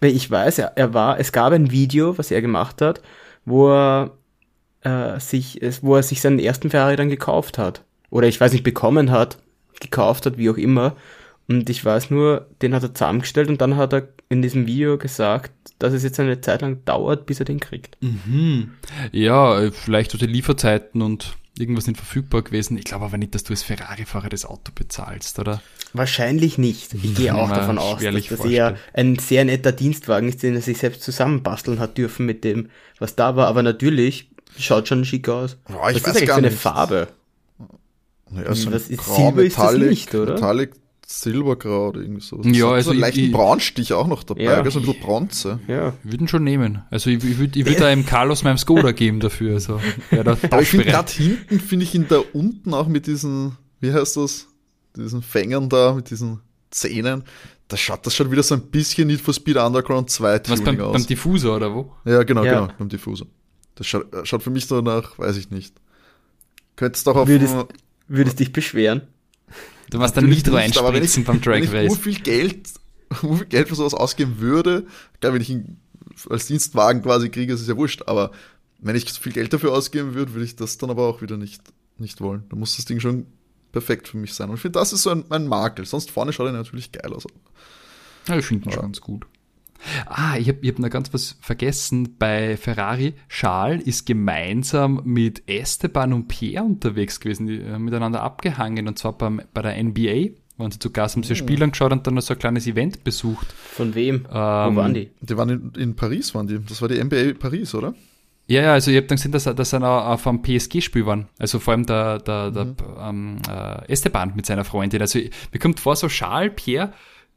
Weil ich weiß, er, er war, es gab ein Video, was er gemacht hat, wo er äh, sich, wo er sich seinen ersten Ferrari dann gekauft hat. Oder ich weiß nicht, bekommen hat, gekauft hat, wie auch immer. Und ich weiß nur, den hat er zusammengestellt und dann hat er in diesem Video gesagt, dass es jetzt eine Zeit lang dauert, bis er den kriegt. Mhm. Ja, äh, vielleicht durch die Lieferzeiten und irgendwas nicht verfügbar gewesen. Ich glaube aber nicht, dass du als Ferrari-Fahrer das Auto bezahlst, oder? Wahrscheinlich nicht. Ich gehe auch Ja, davon aus, dass das eher ein sehr netter Dienstwagen ist, den er sich selbst zusammenbasteln hat dürfen mit dem, was da war. Aber natürlich schaut schon schick aus. Ja, ich was weiß ist eigentlich gar für eine nicht. Farbe? Naja, so ein Was ist- grau, Silber ist das Metallic, nicht, oder? Metallic Silbergrau oder irgendwie sowas. Ja, so, also so einen ich- leichten ich- Braunstich auch noch dabei, Ja. gell, so ein bisschen Bronze. Ja. Würden schon nehmen. Also ich, ich würde ich würd da einem Carlos meinem Skoda geben dafür. Also, ja, da Aber ich finde gerade hinten, finde ich ihn da unten auch mit diesen, wie heißt das, diesen Fängern da, mit diesen Zähnen, das schaut, das schaut wieder so ein bisschen Need for Speed Underground 2 Was beim, Tuning beim aus. Diffusor oder wo? Ja, genau, Ja. genau, beim Diffuser. Das schaut, äh, schaut für mich so nach, weiß ich nicht. Könntest doch auf Würdest, würdest dich beschweren? Du warst dann Nitro wenn ich, einspritzen beim wenn Drag ich Race. nur viel Geld, nur viel Geld für sowas ausgeben würde, klar, wenn ich ihn als Dienstwagen quasi kriege, ist es ja wurscht, aber wenn ich so viel Geld dafür ausgeben würde, würde ich das dann aber auch wieder nicht, nicht wollen. Da muss das Ding schon perfekt für mich sein. Und ich finde, das ist so ein, ein Makel. Sonst vorne schaut er natürlich geil aus. Ja, ich finde ihn schon ganz gut. Ah, ich habe ich hab noch ganz was vergessen. Bei Ferrari, Charles ist gemeinsam mit Esteban und Pierre unterwegs gewesen, die haben miteinander abgehangen und zwar beim, bei der NBA. Waren sie zu Gast, haben sie ein Spiel angeschaut und dann noch so ein kleines Event besucht. Von wem? Wo Ähm, waren die? Die waren in, in Paris, waren die. Das war die NBA Paris, oder? Ja, ja, also ich habe dann gesehen, dass, er- dass er noch auf einem PSG-Spiel waren. Also vor allem der, der, der ähm, äh, Esteban mit seiner Freundin. Also mir kommt vor, so Charles, Pierre,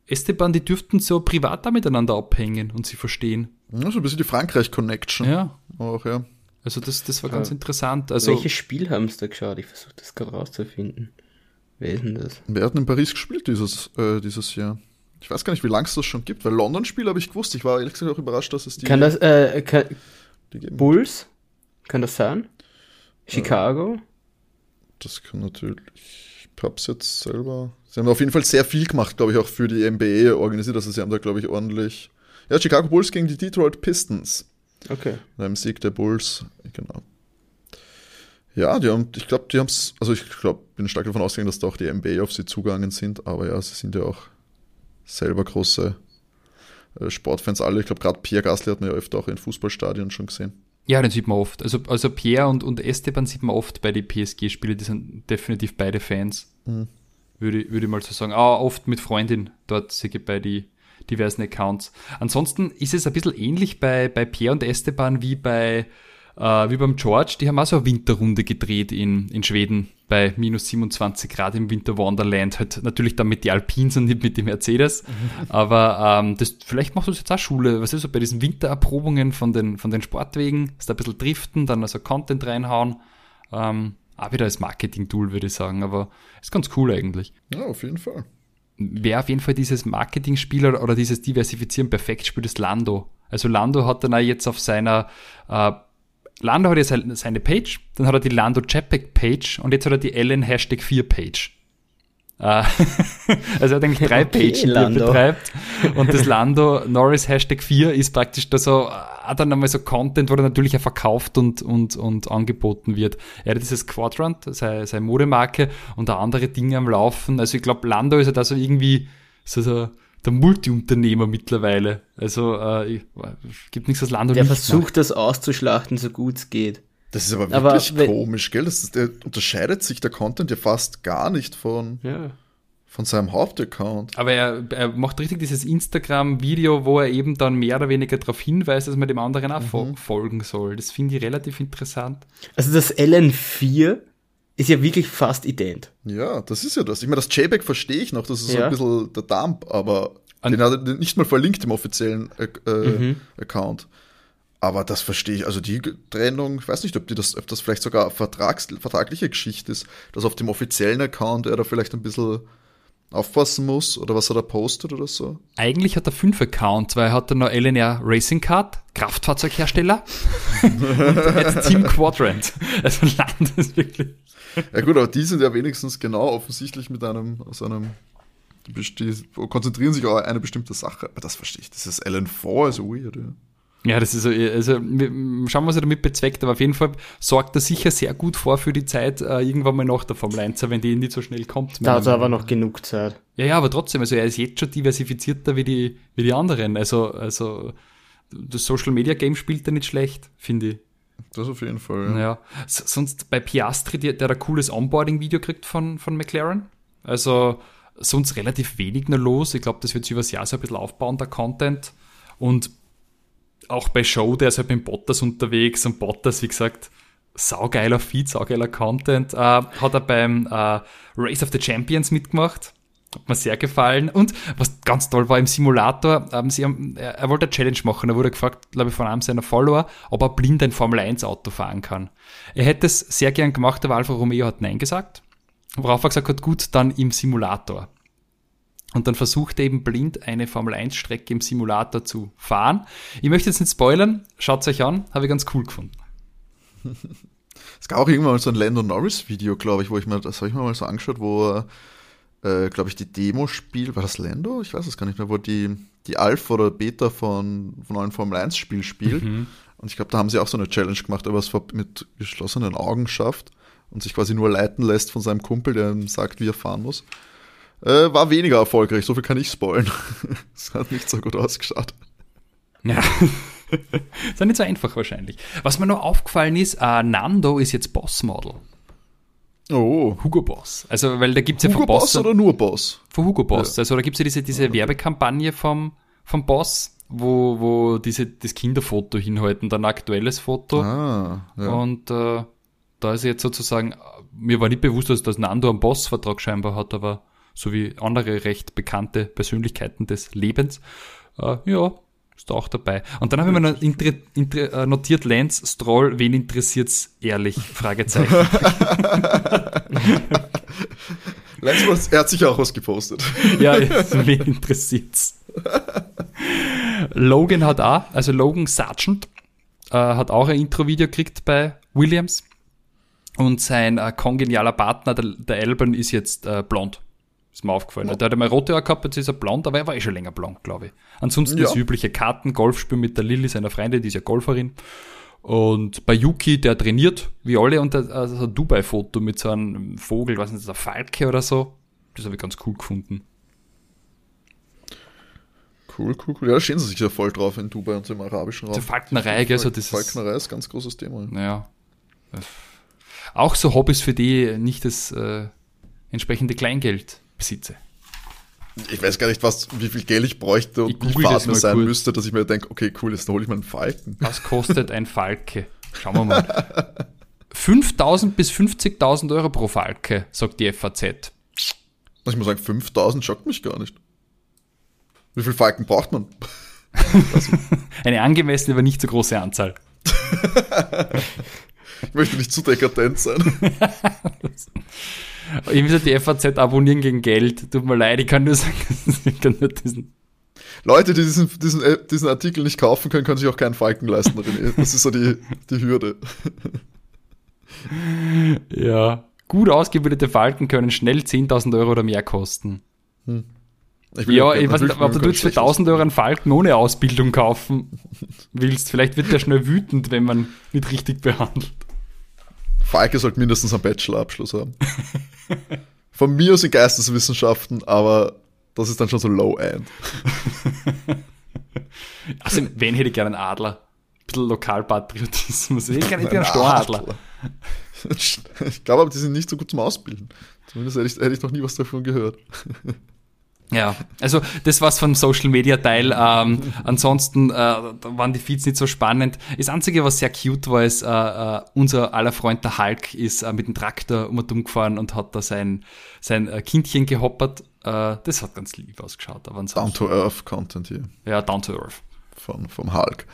Esteban, die dürften so privat da miteinander abhängen und sie verstehen. Ja, so ein bisschen die Frankreich-Connection. Ja, Auch, ja. also das, das war ganz Ja. interessant. Also Welches Spiel haben sie da geschaut? Ich versuche das gerade rauszufinden. Wer ist denn das? Wer hat denn in Paris gespielt dieses, äh, dieses Jahr? Ich weiß gar nicht, wie lange es das schon gibt, weil London-Spiel habe ich gewusst. Ich war ehrlich gesagt auch überrascht, dass es die, Kann das, äh, kann. Bulls? Kann das sein? Chicago? Das kann natürlich. Ich hab's jetzt selber. Sie haben auf jeden Fall sehr viel gemacht, glaube ich, auch für die NBA organisiert. Also sie haben da, glaube ich, ordentlich. Ja, Chicago Bulls gegen die Detroit Pistons. Okay. Beim Sieg der Bulls, genau. Ja, die haben, ich glaube, die haben es, also ich glaube, bin stark davon ausgegangen, dass da auch die NBA auf sie zugegangen sind, aber ja, sie sind ja auch selber große äh, Sportfans alle. Ich glaube, gerade Pierre Gasly hat man ja öfter auch in Fußballstadien schon gesehen. Ja, den sieht man oft. Also, also Pierre und, und Esteban sieht man oft bei den PSG-Spielen, die sind definitiv beide Fans. Mhm. Würde, ich- würde ich mal so sagen. Aber oft mit Freundin dort sehe ich bei die diversen Accounts. Ansonsten ist es ein bisschen ähnlich bei, bei Pierre und Esteban wie bei äh, wie beim George. Die haben auch so eine Winterrunde gedreht in, in Schweden bei minus 27 Grad im Winter Wonderland. Halt natürlich dann mit die Alpins und nicht mit dem Mercedes. Aber ähm, das, vielleicht machst du jetzt auch Schule, was ist so bei diesen Wintererprobungen von den, von den Sportwegen, ist da ein bisschen driften, dann also Content reinhauen. Ähm, auch wieder als Marketing-Tool, würde ich sagen, aber ist ganz cool eigentlich. Ja, auf jeden Fall. Wer auf jeden Fall dieses Marketing-Spiel oder, oder dieses Diversifizieren perfekt spielt, ist Lando. Also Lando hat dann auch jetzt auf seiner äh, Lando hat jetzt seine Page, dann hat er die Lando Chapek Page und jetzt hat er die Ellen Hashtag 4 Page. Äh, also er hat eigentlich drei Okay, Pages, die er betreibt. Und das Lando Norris Hashtag 4 ist praktisch da so, hat dann einmal so Content, wo er natürlich auch verkauft und, und, und angeboten wird. Er hat dieses Quadrant, seine, seine Modemarke und da andere Dinge am Laufen. Also ich glaube, Lando ist ja da so irgendwie so, so der Multiunternehmer mittlerweile. Also äh, ich, gibt nichts, was Lando Der nicht versucht das auszuschlachten, so gut es geht. Das ist aber Aber wirklich wenn- komisch, gell? Das ist, der unterscheidet sich der Content ja fast gar nicht von, Ja. von seinem Hauptaccount. Aber er, er macht richtig dieses Instagram-Video, wo er eben dann mehr oder weniger darauf hinweist, dass man dem anderen auch fo- folgen soll. Das finde ich relativ interessant. Also das LN4 ist ja wirklich fast ident. Ja, das ist ja das. Ich meine, das JPEG verstehe ich noch, das ist so Ja. ein bisschen der Dump, aber An- den hat er nicht mal verlinkt im offiziellen äh, äh, Mhm. Account. Aber das verstehe ich. Also die Trennung, ich weiß nicht, ob, die das, ob das vielleicht sogar Vertrags, vertragliche Geschichte ist, dass auf dem offiziellen Account er da vielleicht ein bisschen aufpassen muss oder was er da postet oder so. Eigentlich hat er fünf Accounts, weil er hat dann noch LNR Racing Card, Kraftfahrzeughersteller und jetzt Team Quadrant. Also Land ist wirklich. Ja gut, aber die sind ja wenigstens genau offensichtlich mit einem, aus einem, die konzentrieren sich auf eine bestimmte Sache. Aber das verstehe ich. Das ist LN4, ist weird, ja. Ja, das ist so, also schauen wir, was er damit bezweckt, aber auf jeden Fall sorgt er sicher sehr gut vor für die Zeit äh, irgendwann mal nach der Formel 1, wenn die nicht so schnell kommt. Da hat er aber noch genug Zeit. Ja, ja, aber trotzdem, also er ist jetzt schon diversifizierter wie die, wie die anderen. Also, also das Social Media Game spielt er nicht schlecht, finde ich. Das auf jeden Fall. Ja. ja. Sonst bei Piastri, der, der ein cooles Onboarding-Video kriegt von, von McLaren. Also sonst relativ wenig nur los. Ich glaube, das wird sich übers Jahr so ein bisschen aufbauen, der Content. Und auch bei Show, der ist halt mit Bottas unterwegs und Bottas, wie gesagt, saugeiler Feed, saugeiler Content. Äh, hat er beim äh, Race of the Champions mitgemacht. Hat mir sehr gefallen. Und was ganz toll war im Simulator, ähm, sie haben, er, er, wollte eine Challenge machen. Er wurde gefragt, glaube ich, von einem seiner Follower, ob er blind ein Formel 1 Auto fahren kann. Er hätte es sehr gern gemacht, aber Alfa Romeo hat Nein gesagt. Worauf er gesagt hat, gut, dann im Simulator. Und dann versucht er eben blind eine Formel 1 Strecke im Simulator zu fahren. Ich möchte jetzt nicht spoilern, schaut es euch an, habe ich ganz cool gefunden. Es gab auch irgendwann mal so ein Lando Norris Video, glaube ich, wo ich mir, das habe ich mir mal so angeschaut, wo er äh, glaube ich, die Demo spielt, war das Lando? Ich weiß es gar nicht mehr, wo die, die Alpha oder Beta von, von einem Formel 1 Spiel spielt. Mhm. Und ich glaube, da haben sie auch so eine Challenge gemacht, ob er es mit geschlossenen Augen schafft und sich quasi nur leiten lässt von seinem Kumpel, der ihm sagt, wie er fahren muss. Äh, war weniger erfolgreich, so viel kann ich spoilen. Es hat nicht so gut ausgeschaut. Ja. ist ja nicht so einfach wahrscheinlich. Was mir noch aufgefallen ist, uh, Nando ist jetzt Bossmodel. Oh. Hugo Boss. Also, weil da gibt es ja von Boss. Boss oder nur Boss? Von Hugo Boss. Ja. Also, da gibt es ja diese, diese Werbekampagne vom, vom Boss, wo, wo diese, das Kinderfoto hinhalten, dann ein aktuelles Foto. Ah, ja. Und äh, da ist jetzt sozusagen, mir war nicht bewusst, dass das Nando einen Boss-Vertrag scheinbar hat, aber so wie andere recht bekannte Persönlichkeiten des Lebens. Äh, ja, ist da auch dabei. Und dann habe ich mir noch äh, notiert, Lance Stroll, wen interessiert's ehrlich? Fragezeichen. Lance, er hat sicher auch was gepostet. ja, wen interessiert's? Logan hat auch, also Logan Sargent, äh, hat auch ein Intro-Video gekriegt bei Williams. Und sein äh, kongenialer Partner, der, der Alban, ist jetzt äh, blond. Ist mir aufgefallen. Ja. Der hat einmal rote Haare gehabt, jetzt ist er blond, aber er war eh schon länger blond, glaube ich. Ansonsten ja. das übliche Karten, Golfspiel mit der Lilly, seiner Freundin, die ist ja Golferin. Und bei Yuki, der trainiert, wie alle, und also ein Dubai-Foto mit so einem Vogel, was ist das, ein Falke oder so. Das habe ich ganz cool gefunden. Cool, cool, cool. Ja, da stehen sie sich ja voll drauf in Dubai und so im arabischen Raum. Die Falknerei, gell, so das Falknerei ist ein ganz großes Thema. Ja. Auch so Hobbys, für die nicht das äh, entsprechende Kleingeld besitze. Ich weiß gar nicht, was, wie viel Geld ich bräuchte und wie fad mir sein kurz. müsste, dass ich mir denke, okay, cool, jetzt hole ich mal einen Falken. Was kostet ein Falke? Schauen wir mal. 5.000 bis 50.000 Euro pro Falke, sagt die FAZ. Ich muss sagen, 5.000 schockt mich gar nicht. Wie viel Falken braucht man? Eine angemessene, aber nicht so große Anzahl. ich möchte nicht zu dekadent sein. Ich muss die FAZ abonnieren gegen Geld. Tut mir leid, ich kann nur sagen, ich kann nur diesen. Leute, die diesen, diesen, äh, diesen Artikel nicht kaufen können, können sich auch keinen Falken leisten. René. Das ist so die, die Hürde. Ja. Gut ausgebildete Falken können schnell 10.000 Euro oder mehr kosten. Hm. Ich ja, ich weiß nicht, ob du jetzt für 1000 Euro einen Falken ohne Ausbildung kaufen willst. Vielleicht wird der schnell wütend, wenn man nicht richtig behandelt. Falke sollte mindestens einen Bachelorabschluss haben. Von mir aus in Geisteswissenschaften, aber das ist dann schon so Low-End. Also, wen hätte ich gerne einen Adler? Ein bisschen Lokalpatriotismus. Ich hätte gerne einen Storadler. Ich glaube aber, die sind nicht so gut zum Ausbilden. Zumindest hätte ich, hätte ich noch nie was davon gehört. Ja, also das war's vom Social Media Teil. Ähm, ansonsten äh, waren die Feeds nicht so spannend. Das Einzige, was sehr cute war, ist, äh, äh, unser aller Freund der Hulk ist äh, mit dem Traktor um und um gefahren und hat da sein, sein äh, Kindchen gehoppert. Äh, das hat ganz lieb ausgeschaut. Aber down to Earth Content hier. Ja, Down to Earth. Von, vom Hulk.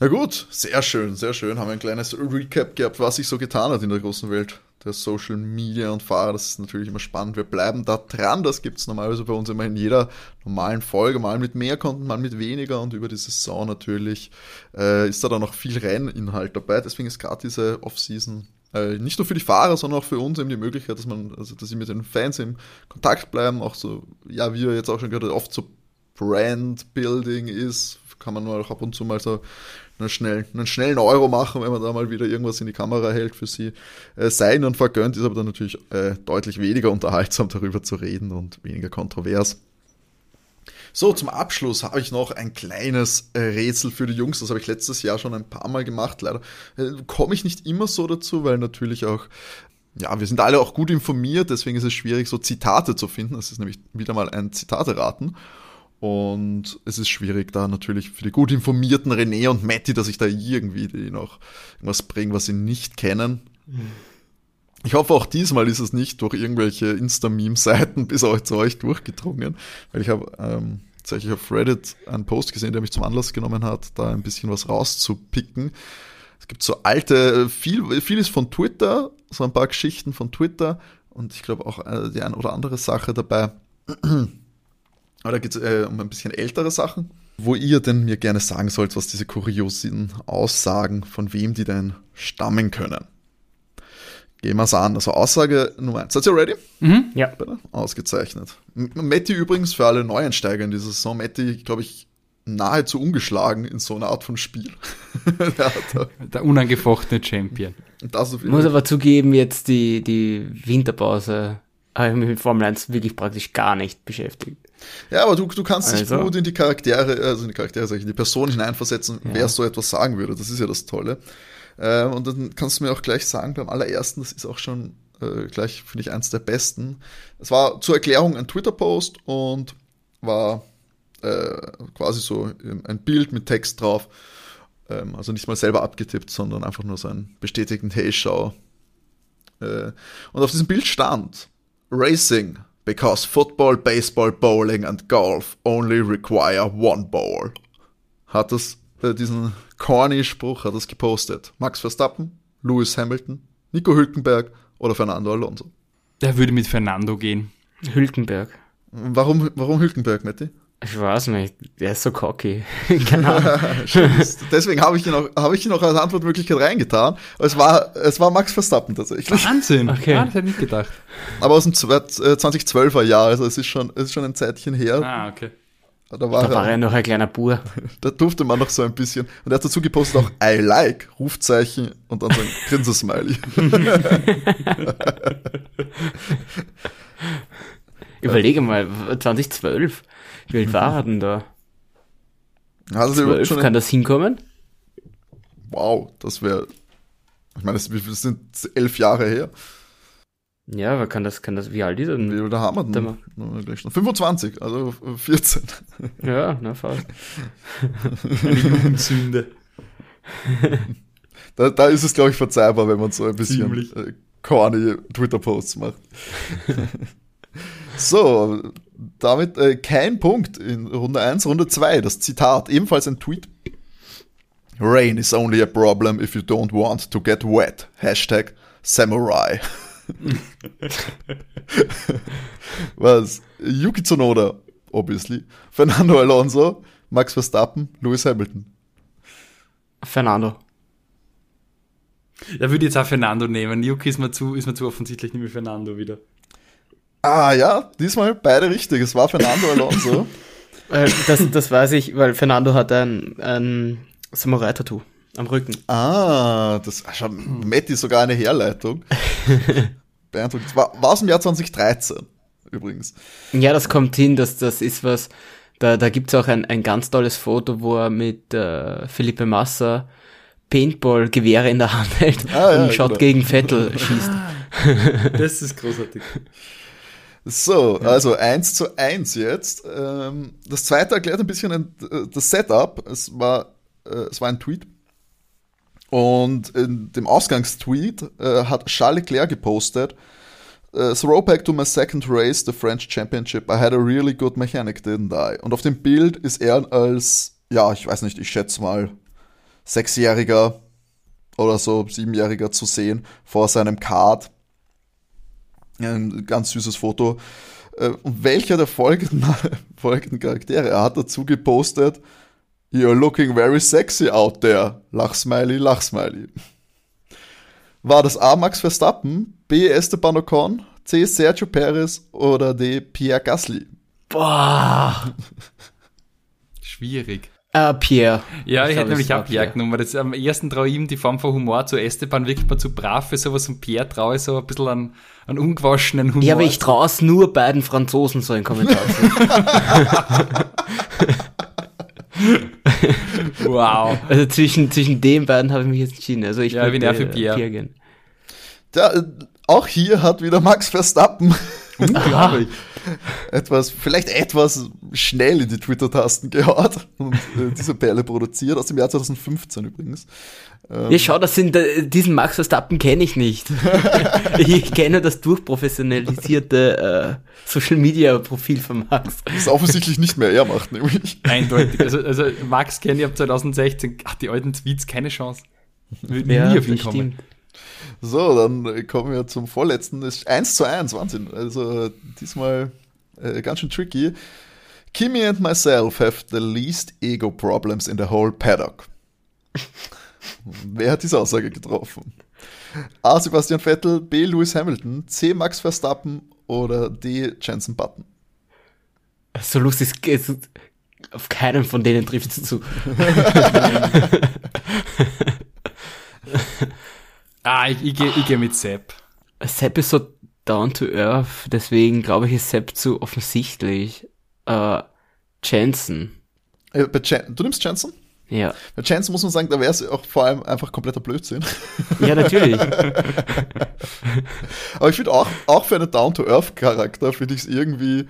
Na gut, sehr schön, sehr schön. Haben wir ein kleines Recap gehabt, was sich so getan hat in der großen Welt der Social Media und Fahrer. Das ist natürlich immer spannend. Wir bleiben da dran. Das gibt es normalerweise bei uns immer in jeder normalen Folge, mal mit mehr Content, mal mit weniger und über die Saison natürlich äh, ist da dann noch viel Renninhalt dabei. Deswegen ist gerade diese Off-Season äh, nicht nur für die Fahrer, sondern auch für uns eben die Möglichkeit, dass man, also dass sie mit den Fans im Kontakt bleiben, auch so, ja, wie wir jetzt auch schon gehört haben, oft so Brand-Building ist, kann man nur auch ab und zu mal so einen schnellen, einen schnellen Euro machen, wenn man da mal wieder irgendwas in die Kamera hält für sie. Äh, sei ihnen vergönnt, ist aber dann natürlich äh, deutlich weniger unterhaltsam darüber zu reden und weniger kontrovers. So, zum Abschluss habe ich noch ein kleines äh, Rätsel für die Jungs. Das habe ich letztes Jahr schon ein paar Mal gemacht. Leider äh, komme ich nicht immer so dazu, weil natürlich auch, ja, wir sind alle auch gut informiert, deswegen ist es schwierig, so Zitate zu finden. Das ist nämlich wieder mal ein Zitate-Raten. Und es ist schwierig, da natürlich für die gut informierten René und Matti, dass ich da irgendwie die noch irgendwas bringe, was sie nicht kennen. Ich hoffe, auch diesmal ist es nicht durch irgendwelche Insta-Meme-Seiten bis auch zu euch durchgedrungen, weil ich habe ähm, tatsächlich auf Reddit einen Post gesehen, der mich zum Anlass genommen hat, da ein bisschen was rauszupicken. Es gibt so alte, viel, vieles von Twitter, so ein paar Geschichten von Twitter und ich glaube auch äh, die ein oder andere Sache dabei. Aber da geht es äh, um ein bisschen ältere Sachen, wo ihr denn mir gerne sagen sollt, was diese kuriosen Aussagen, von wem die denn stammen können. Gehen wir es an. Also Aussage Nummer 1. Seid ihr ready? Mhm, ja. Bitte? Ausgezeichnet. Matti übrigens für alle Neueinsteiger in dieser Saison. Matti, glaube ich, nahezu ungeschlagen in so einer Art von Spiel. der, der, unangefochtene Champion. ich muss aber zugeben, jetzt die, die Winterpause habe ich mich mit Formel 1 wirklich praktisch gar nicht beschäftigt. Ja, aber du, du kannst dich also. gut in die Charaktere, also in die Charaktere, sag ich, in die Person hineinversetzen, ja. wer so etwas sagen würde. Das ist ja das Tolle. Ähm, und dann kannst du mir auch gleich sagen, beim allerersten, das ist auch schon äh, gleich, finde ich, eins der besten. Es war zur Erklärung ein Twitter-Post und war äh, quasi so ein Bild mit Text drauf. Ähm, also nicht mal selber abgetippt, sondern einfach nur so ein bestätigten Hey, schau. Äh, und auf diesem Bild stand Racing, because football, baseball, bowling and golf only require one ball. Hat das, äh, diesen corny Spruch hat das gepostet. Max Verstappen, Lewis Hamilton, Nico Hülkenberg oder Fernando Alonso. Der würde mit Fernando gehen. Hülkenberg. Warum, warum Hülkenberg, Matti? Ich weiß nicht, der ist so cocky. genau. Deswegen habe ich, ihn auch, hab ich ihn auch als Antwortmöglichkeit reingetan. Es war, es war Max Verstappen tatsächlich. Wahnsinn, okay. Ja, das hätte ich nicht gedacht. Aber aus dem 2012er Jahr, also es ist schon, es ist schon ein Zeitchen her. Ah, okay. Da war, da war er, er noch ein kleiner Bur. Da durfte man noch so ein bisschen. Und er hat dazu gepostet auch I like, Rufzeichen und dann so ein Grinsesmiley. Überlege mal, 2012. Wie alt war er denn da? Also 12, kann das hinkommen? Wow, das wäre. Ich meine, das, sind elf Jahre her. Ja, aber kann das, kann das, wie alt ist er denn? Wie alt haben wir denn? Gleich noch. 25, also 14. Ja, na fast. Eine Jugendsünde. da, da ist es, glaube ich, verzeihbar, wenn man so ein bisschen äh, corny Twitter-Posts macht. so, damit äh, kein Punkt in Runde 1. Runde 2, das Zitat, ebenfalls ein Tweet. Rain is only a problem if you don't want to get wet. Hashtag Samurai. Was? Yuki Tsunoda, obviously. Fernando Alonso, Max Verstappen, Lewis Hamilton. Fernando. Da würde jetzt auch Fernando nehmen. Yuki ist mir zu, ist mir zu offensichtlich nicht mehr Fernando wieder. Ah ja, diesmal beide richtig. Es war Fernando Alonso. Äh, das, das weiß ich, weil Fernando hat ein, ein Samurai-Tattoo am Rücken. Ah, das schau, Matti sogar eine Herleitung. Beeindruckend. War, war aus dem Jahr 2013 übrigens. Ja, das kommt hin, dass das ist was. Da, da gibt es auch ein, ein ganz tolles Foto, wo er mit äh, Felipe Massa Paintball-Gewehre in der Hand hält ah, ja, und schaut genau. gegen Vettel schießt. Das ist großartig. So, also 1 zu 1 jetzt. Ähm, das zweite erklärt ein bisschen äh, das Setup. Es war, äh, es war ein Tweet und in dem Ausgangstweet äh, hat Charles Leclerc gepostet, Throwback to my second race, the French Championship. I had a really good mechanic, didn't I? Und auf dem Bild ist er als, ja, ich weiß nicht, ich schätze mal, Sechsjähriger oder so, Siebenjähriger zu sehen vor seinem Kart. Ein ganz süßes Foto. Äh, und welcher der folgenden, folgenden Charaktere? Er hat dazu gepostet, You're looking very sexy out there. Lachsmiley, Lachsmiley. War das A. Max Verstappen, B. Esteban Ocon, C. Sergio Perez oder D. Pierre Gasly? Boah. Schwierig. Äh, Pierre. Ja, ich, glaub, hätte nämlich auch Pierre genommen. Das, am ersten traue ich ihm die Form von Humor zu Esteban wirklich mal zu brav für sowas und Pierre traue ich so ein bisschen an, an ungewaschenen Humor. Ja, aber ich traue es nur beiden Franzosen so einen Kommentar zu. Wow. Also zwischen, zwischen den beiden habe ich mich jetzt entschieden. Also ich Ja, ich bin würde, eher für äh, Pierre. gehen. Ja, äh, auch hier hat wieder Max Verstappen Unglaublich. etwas, vielleicht etwas schnell in die Twitter-Tasten gehaut und äh, diese Perle produziert, aus dem Jahr 2015 übrigens. Ähm, Ja, schau, das sind, äh, diesen Max Verstappen kenne ich nicht. ich kenne das durchprofessionalisierte äh, Social Media Profil von Max. das offensichtlich nicht mehr er macht, nämlich. Eindeutig. Also, also Max kenne ich ab 2016. Ach, die alten Tweets, keine Chance. Würde nie auf ihn kommen. stimmt. So, dann kommen wir zum vorletzten. Das ist 1 zu 1, Wahnsinn. Also diesmal äh, ganz schön tricky. Kimi and myself have the least ego problems in the whole paddock. Wer hat diese Aussage getroffen? A. Sebastian Vettel, B. Lewis Hamilton, C. Max Verstappen oder D. Jensen Button? So lustig, ist- auf keinen von denen trifft es zu. Ah, ich, ich gehe ich geh mit Sepp. Sepp ist so down to earth, deswegen glaube ich, ist Sepp zu offensichtlich. Äh, Jensen. Äh, bei Jen du nimmst Jensen? Ja. Bei Jensen muss man sagen, da wäre es auch vor allem einfach kompletter Blödsinn. Ja, natürlich. Aber ich finde auch, auch für einen Down-to-Earth-Charakter finde ich es irgendwie,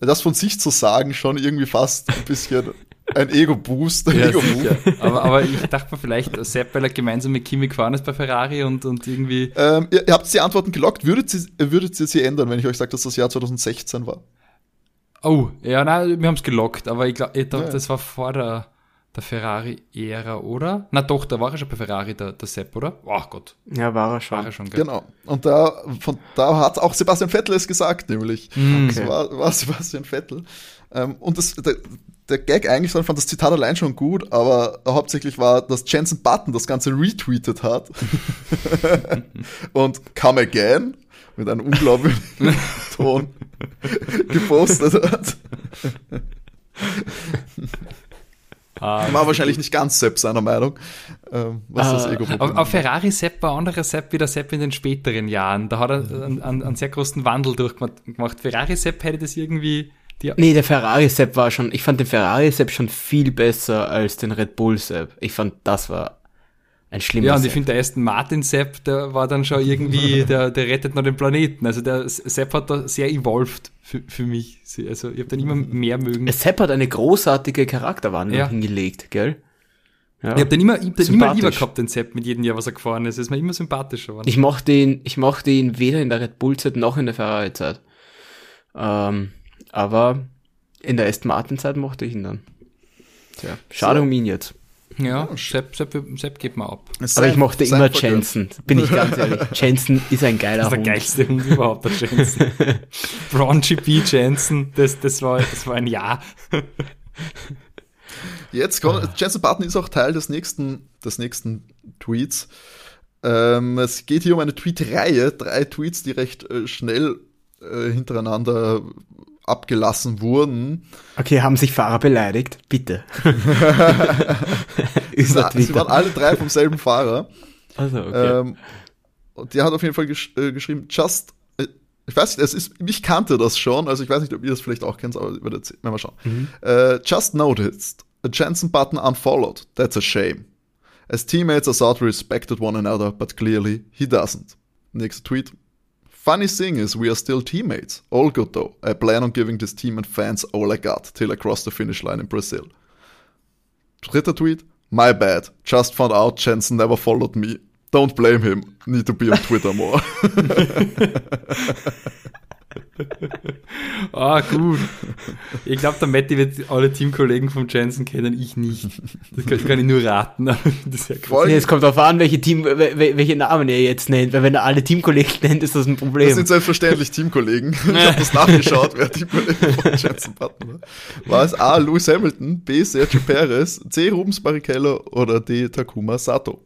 das von sich zu sagen, schon irgendwie fast ein bisschen ein Ego-Boost, ein Ego-Move. Aber, aber ich dachte mir vielleicht, Sepp, weil er gemeinsam mit Kimi gefahren ist bei Ferrari und, und irgendwie. Ähm, ihr, ihr habt die Antworten gelockt. Würdet ihr, würdet ihr sie ändern, wenn ich euch sage, dass das Jahr 2016 war? Oh, ja, nein, wir haben es gelockt, aber ich glaube, Ja. das war vor der, der Ferrari-Ära, oder? Na doch, da war er schon bei Ferrari, der, der Sepp, oder? Ach Gott, ja, war er war schon. er schon, gell? Genau. Und da, von, da hat auch Sebastian Vettel es gesagt, nämlich. Das Okay. war, war Sebastian Vettel. Ähm, und das, der, der Gag eigentlich, ich fand das Zitat allein schon gut, aber hauptsächlich war, dass Jensen Button das Ganze retweetet hat und come again mit einem unglaublichen Ton gepostet hat. Ah, War wahrscheinlich nicht ganz selbst seiner Meinung, ähm, was das Ah, Ego-Problem Auf, auf Ferrari Sepp war anderer Sepp wie der Sepp in den späteren Jahren. Da hat er einen, einen, einen sehr großen Wandel durchgemacht. Ferrari Sepp hätte das irgendwie. Die, Nee, der Ferrari Sepp war schon, ich fand den Ferrari Sepp schon viel besser als den Red Bull Sepp. Ich fand, das war ein schlimmer ja, und ich finde, der Aston Martin Sepp, der war dann schon irgendwie, der, der rettet noch den Planeten. Also der Sepp hat da sehr evolved für, für mich. Also ich habe den immer mehr mögen. Sepp hat eine großartige Charakterwandlung Ja. hingelegt, gell? Ja. Ich habe den immer, ich hab den immer lieber gehabt, den Sepp, mit jedem Jahr, was er gefahren ist. Er ist mir immer sympathischer geworden. Ich mochte ihn, ich mochte ihn weder in der Red Bull Zeit noch in der Ferrari Zeit. Ähm, aber in der Aston Martin Zeit mochte ich ihn dann. Tja, schade So. um ihn jetzt. ja, Sepp, Sepp, Sepp geht mal ab. Aber ich mochte Sein immer. Jensen, bin ich ganz ehrlich. Jensen ist ein geiler Das ist der Hund. geilste Hund überhaupt, der Jensen. Braun GP Jensen, das, das, war, das war ein Ja. Jetzt kommt, Jensen Button ist auch Teil des nächsten, des nächsten Tweets. Ähm, es geht hier um eine Tweet-Reihe, drei Tweets, die recht äh, schnell äh, hintereinander abgelassen wurden. Okay, haben sich Fahrer beleidigt? Bitte. Sie, waren alle drei vom selben Fahrer. Also, okay. Ähm, und der hat auf jeden Fall gesch äh, geschrieben, just, äh, ich weiß nicht, es ist, ich kannte das schon, also ich weiß nicht, ob ihr das vielleicht auch kennt, aber wenn wir schauen. Äh, just noticed, a Jensen button unfollowed. That's a shame. As teammates, I thought we respected one another, but clearly he doesn't. Nächster Tweet. Funny thing is, we are still teammates. All good though. I plan on giving this team and fans all I got till I cross the finish line in Brazil. Dritter Tweet. My bad. Just found out Jensen never followed me. Don't blame him. Need to be on Twitter more. Ah, gut. Ich glaube, der Matti wird alle Teamkollegen von Jensen kennen, ich nicht. Das kann, kann ich nur raten. Das ist ja. Nee, es kommt darauf an, welche Team, wel- wel- welche Namen er jetzt nennt, weil wenn er alle Teamkollegen nennt, ist das ein Das Problem. sind selbstverständlich Teamkollegen. Ich habe das nachgeschaut, wer Teamkollegen von Jensen Button war. War es A. Lewis Hamilton, B. Sergio Perez, C. Rubens Barrichello oder D. Takuma Sato?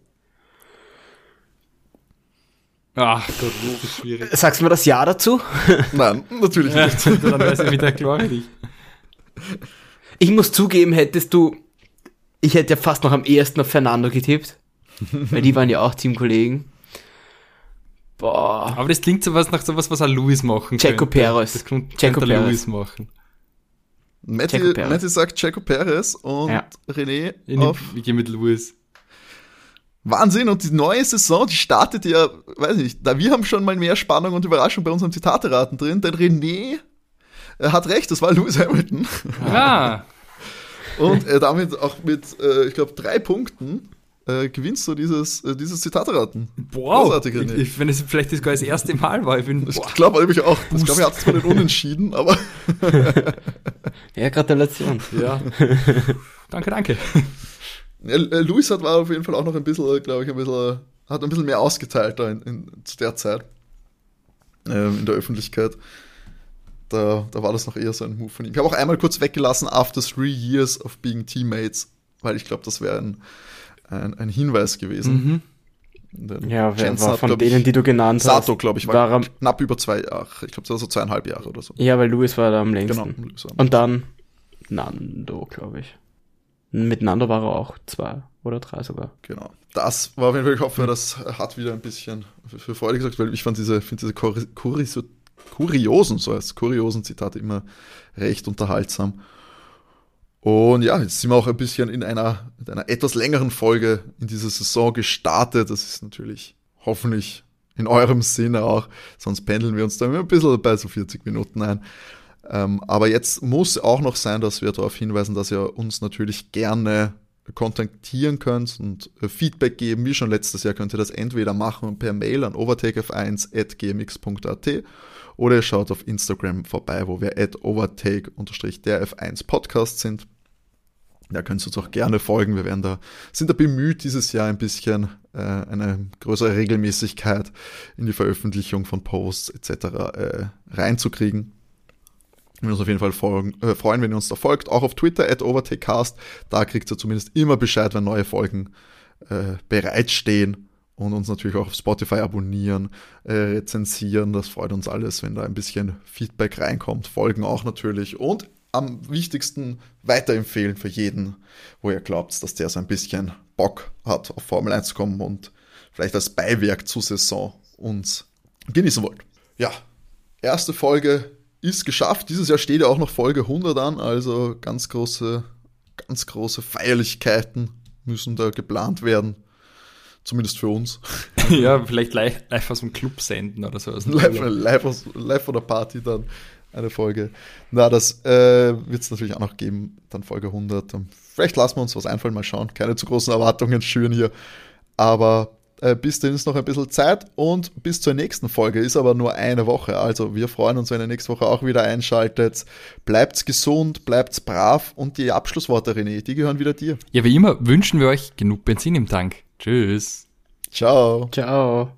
Ach Gott, das ist schwierig. Sagst du mir das Ja dazu? Nein, natürlich Ja, nicht. dann weiß ich wieder klar dich. Ich muss zugeben, hättest du, ich hätte ja fast noch am ehesten auf Fernando getippt. weil die waren ja auch Teamkollegen. Boah. Aber das klingt sowas nach sowas, was er Louis machen Checo könnte. Perez. Das könnte, Checo Perez. Louis machen. Matti. Matti sagt Checo Perez und Ja. René Ich, auf ich gehe mit Louis. Wahnsinn. Und die neue Saison, die startet ja, weiß nicht, da wir haben schon mal mehr Spannung und Überraschung bei unserem Zitateraten drin, denn René äh, hat recht, das war Lewis Hamilton. Ah, Und äh, damit auch mit, äh, ich glaube, drei Punkten äh, gewinnst du dieses, äh, dieses Zitateraten. wow. Großartig, René. Ich, ich, wenn es vielleicht sogar das erste Mal war, ich bin. Ich glaube nämlich auch, ich glaube, er hat zwar nicht unentschieden, aber Ja, Gratulation. Ja. danke, danke. Äh, äh, Luis hat war auf jeden Fall auch noch ein bisschen, glaube ich, ein bisschen, hat ein bisschen mehr ausgeteilt da in, in, zu der Zeit ähm, in der Öffentlichkeit. Da, da war das noch eher so ein Move von ihm. Ich habe auch einmal kurz weggelassen, after three years of being teammates, weil ich glaube, das wäre ein, ein, ein Hinweis gewesen. Denn Ja, wer war hat, von denen, ich, die du genannt hast? Sato, glaube ich, war, war knapp über zwei Jahre. Ich glaube, das war so zweieinhalb Jahre oder so. Ja, weil Louis war da am längsten. Genau. Und dann Nando, glaube ich. Mit Nando war er auch zwei oder drei sogar. Genau. Das war auf jeden Fall, ich hoffe, das hat wieder ein bisschen für, Freude gesagt, weil ich fand diese, finde diese Kuri- Kuriso, kuriosen, so heißt kuriosen Zitate immer recht unterhaltsam. Und ja, jetzt sind wir auch ein bisschen in einer, mit einer etwas längeren Folge in dieser Saison gestartet. Das ist natürlich hoffentlich in eurem Sinne auch, sonst pendeln wir uns da immer ein bisschen bei so 40 Minuten ein. Ähm, aber jetzt muss auch noch sein, dass wir darauf hinweisen, dass ihr uns natürlich gerne kontaktieren könnt und äh, Feedback geben. Wie schon letztes Jahr könnt ihr das entweder machen per Mail an overtakef1.gmx.at oder ihr schaut auf Instagram vorbei, wo wir at overtake-der F1 Podcast sind. Da könnt ihr uns auch gerne folgen. Wir werden da, sind da bemüht, dieses Jahr ein bisschen äh, eine größere Regelmäßigkeit in die Veröffentlichung von Posts etc. Äh, reinzukriegen. Wir uns auf jeden Fall folgen, äh, freuen, wenn ihr uns da folgt. Auch auf Twitter at overtakecast. Da kriegt ihr zumindest immer Bescheid, wenn neue Folgen äh, bereitstehen. Und uns natürlich auch auf Spotify abonnieren, äh, rezensieren. Das freut uns alles, wenn da ein bisschen Feedback reinkommt. Folgen auch natürlich. Und am wichtigsten weiterempfehlen für jeden, wo ihr glaubt, dass der so ein bisschen Bock hat, auf Formel 1 zu kommen und vielleicht als Beiwerk zur Saison uns genießen wollt. Ja, erste Folge ist geschafft. Dieses Jahr steht ja auch noch Folge 100 an, also ganz große, ganz große Feierlichkeiten müssen da geplant werden. Zumindest für uns. ja, vielleicht live, live aus dem Club senden oder so. Dem live, live, aus, live von der Party dann eine Folge. Na, das äh, wird es natürlich auch noch geben, dann Folge 100. Ähm, Vielleicht lassen wir uns was einfallen, mal schauen. Keine zu großen Erwartungen schüren hier. Aber bis dahin ist noch ein bisschen Zeit und bis zur nächsten Folge ist aber nur eine Woche. Also wir freuen uns, wenn ihr nächste Woche auch wieder einschaltet. Bleibt's gesund, bleibt's brav und die Abschlussworte, René, die gehören wieder dir. Ja, wie immer wünschen wir euch genug Benzin im Tank. Tschüss. Ciao. Ciao.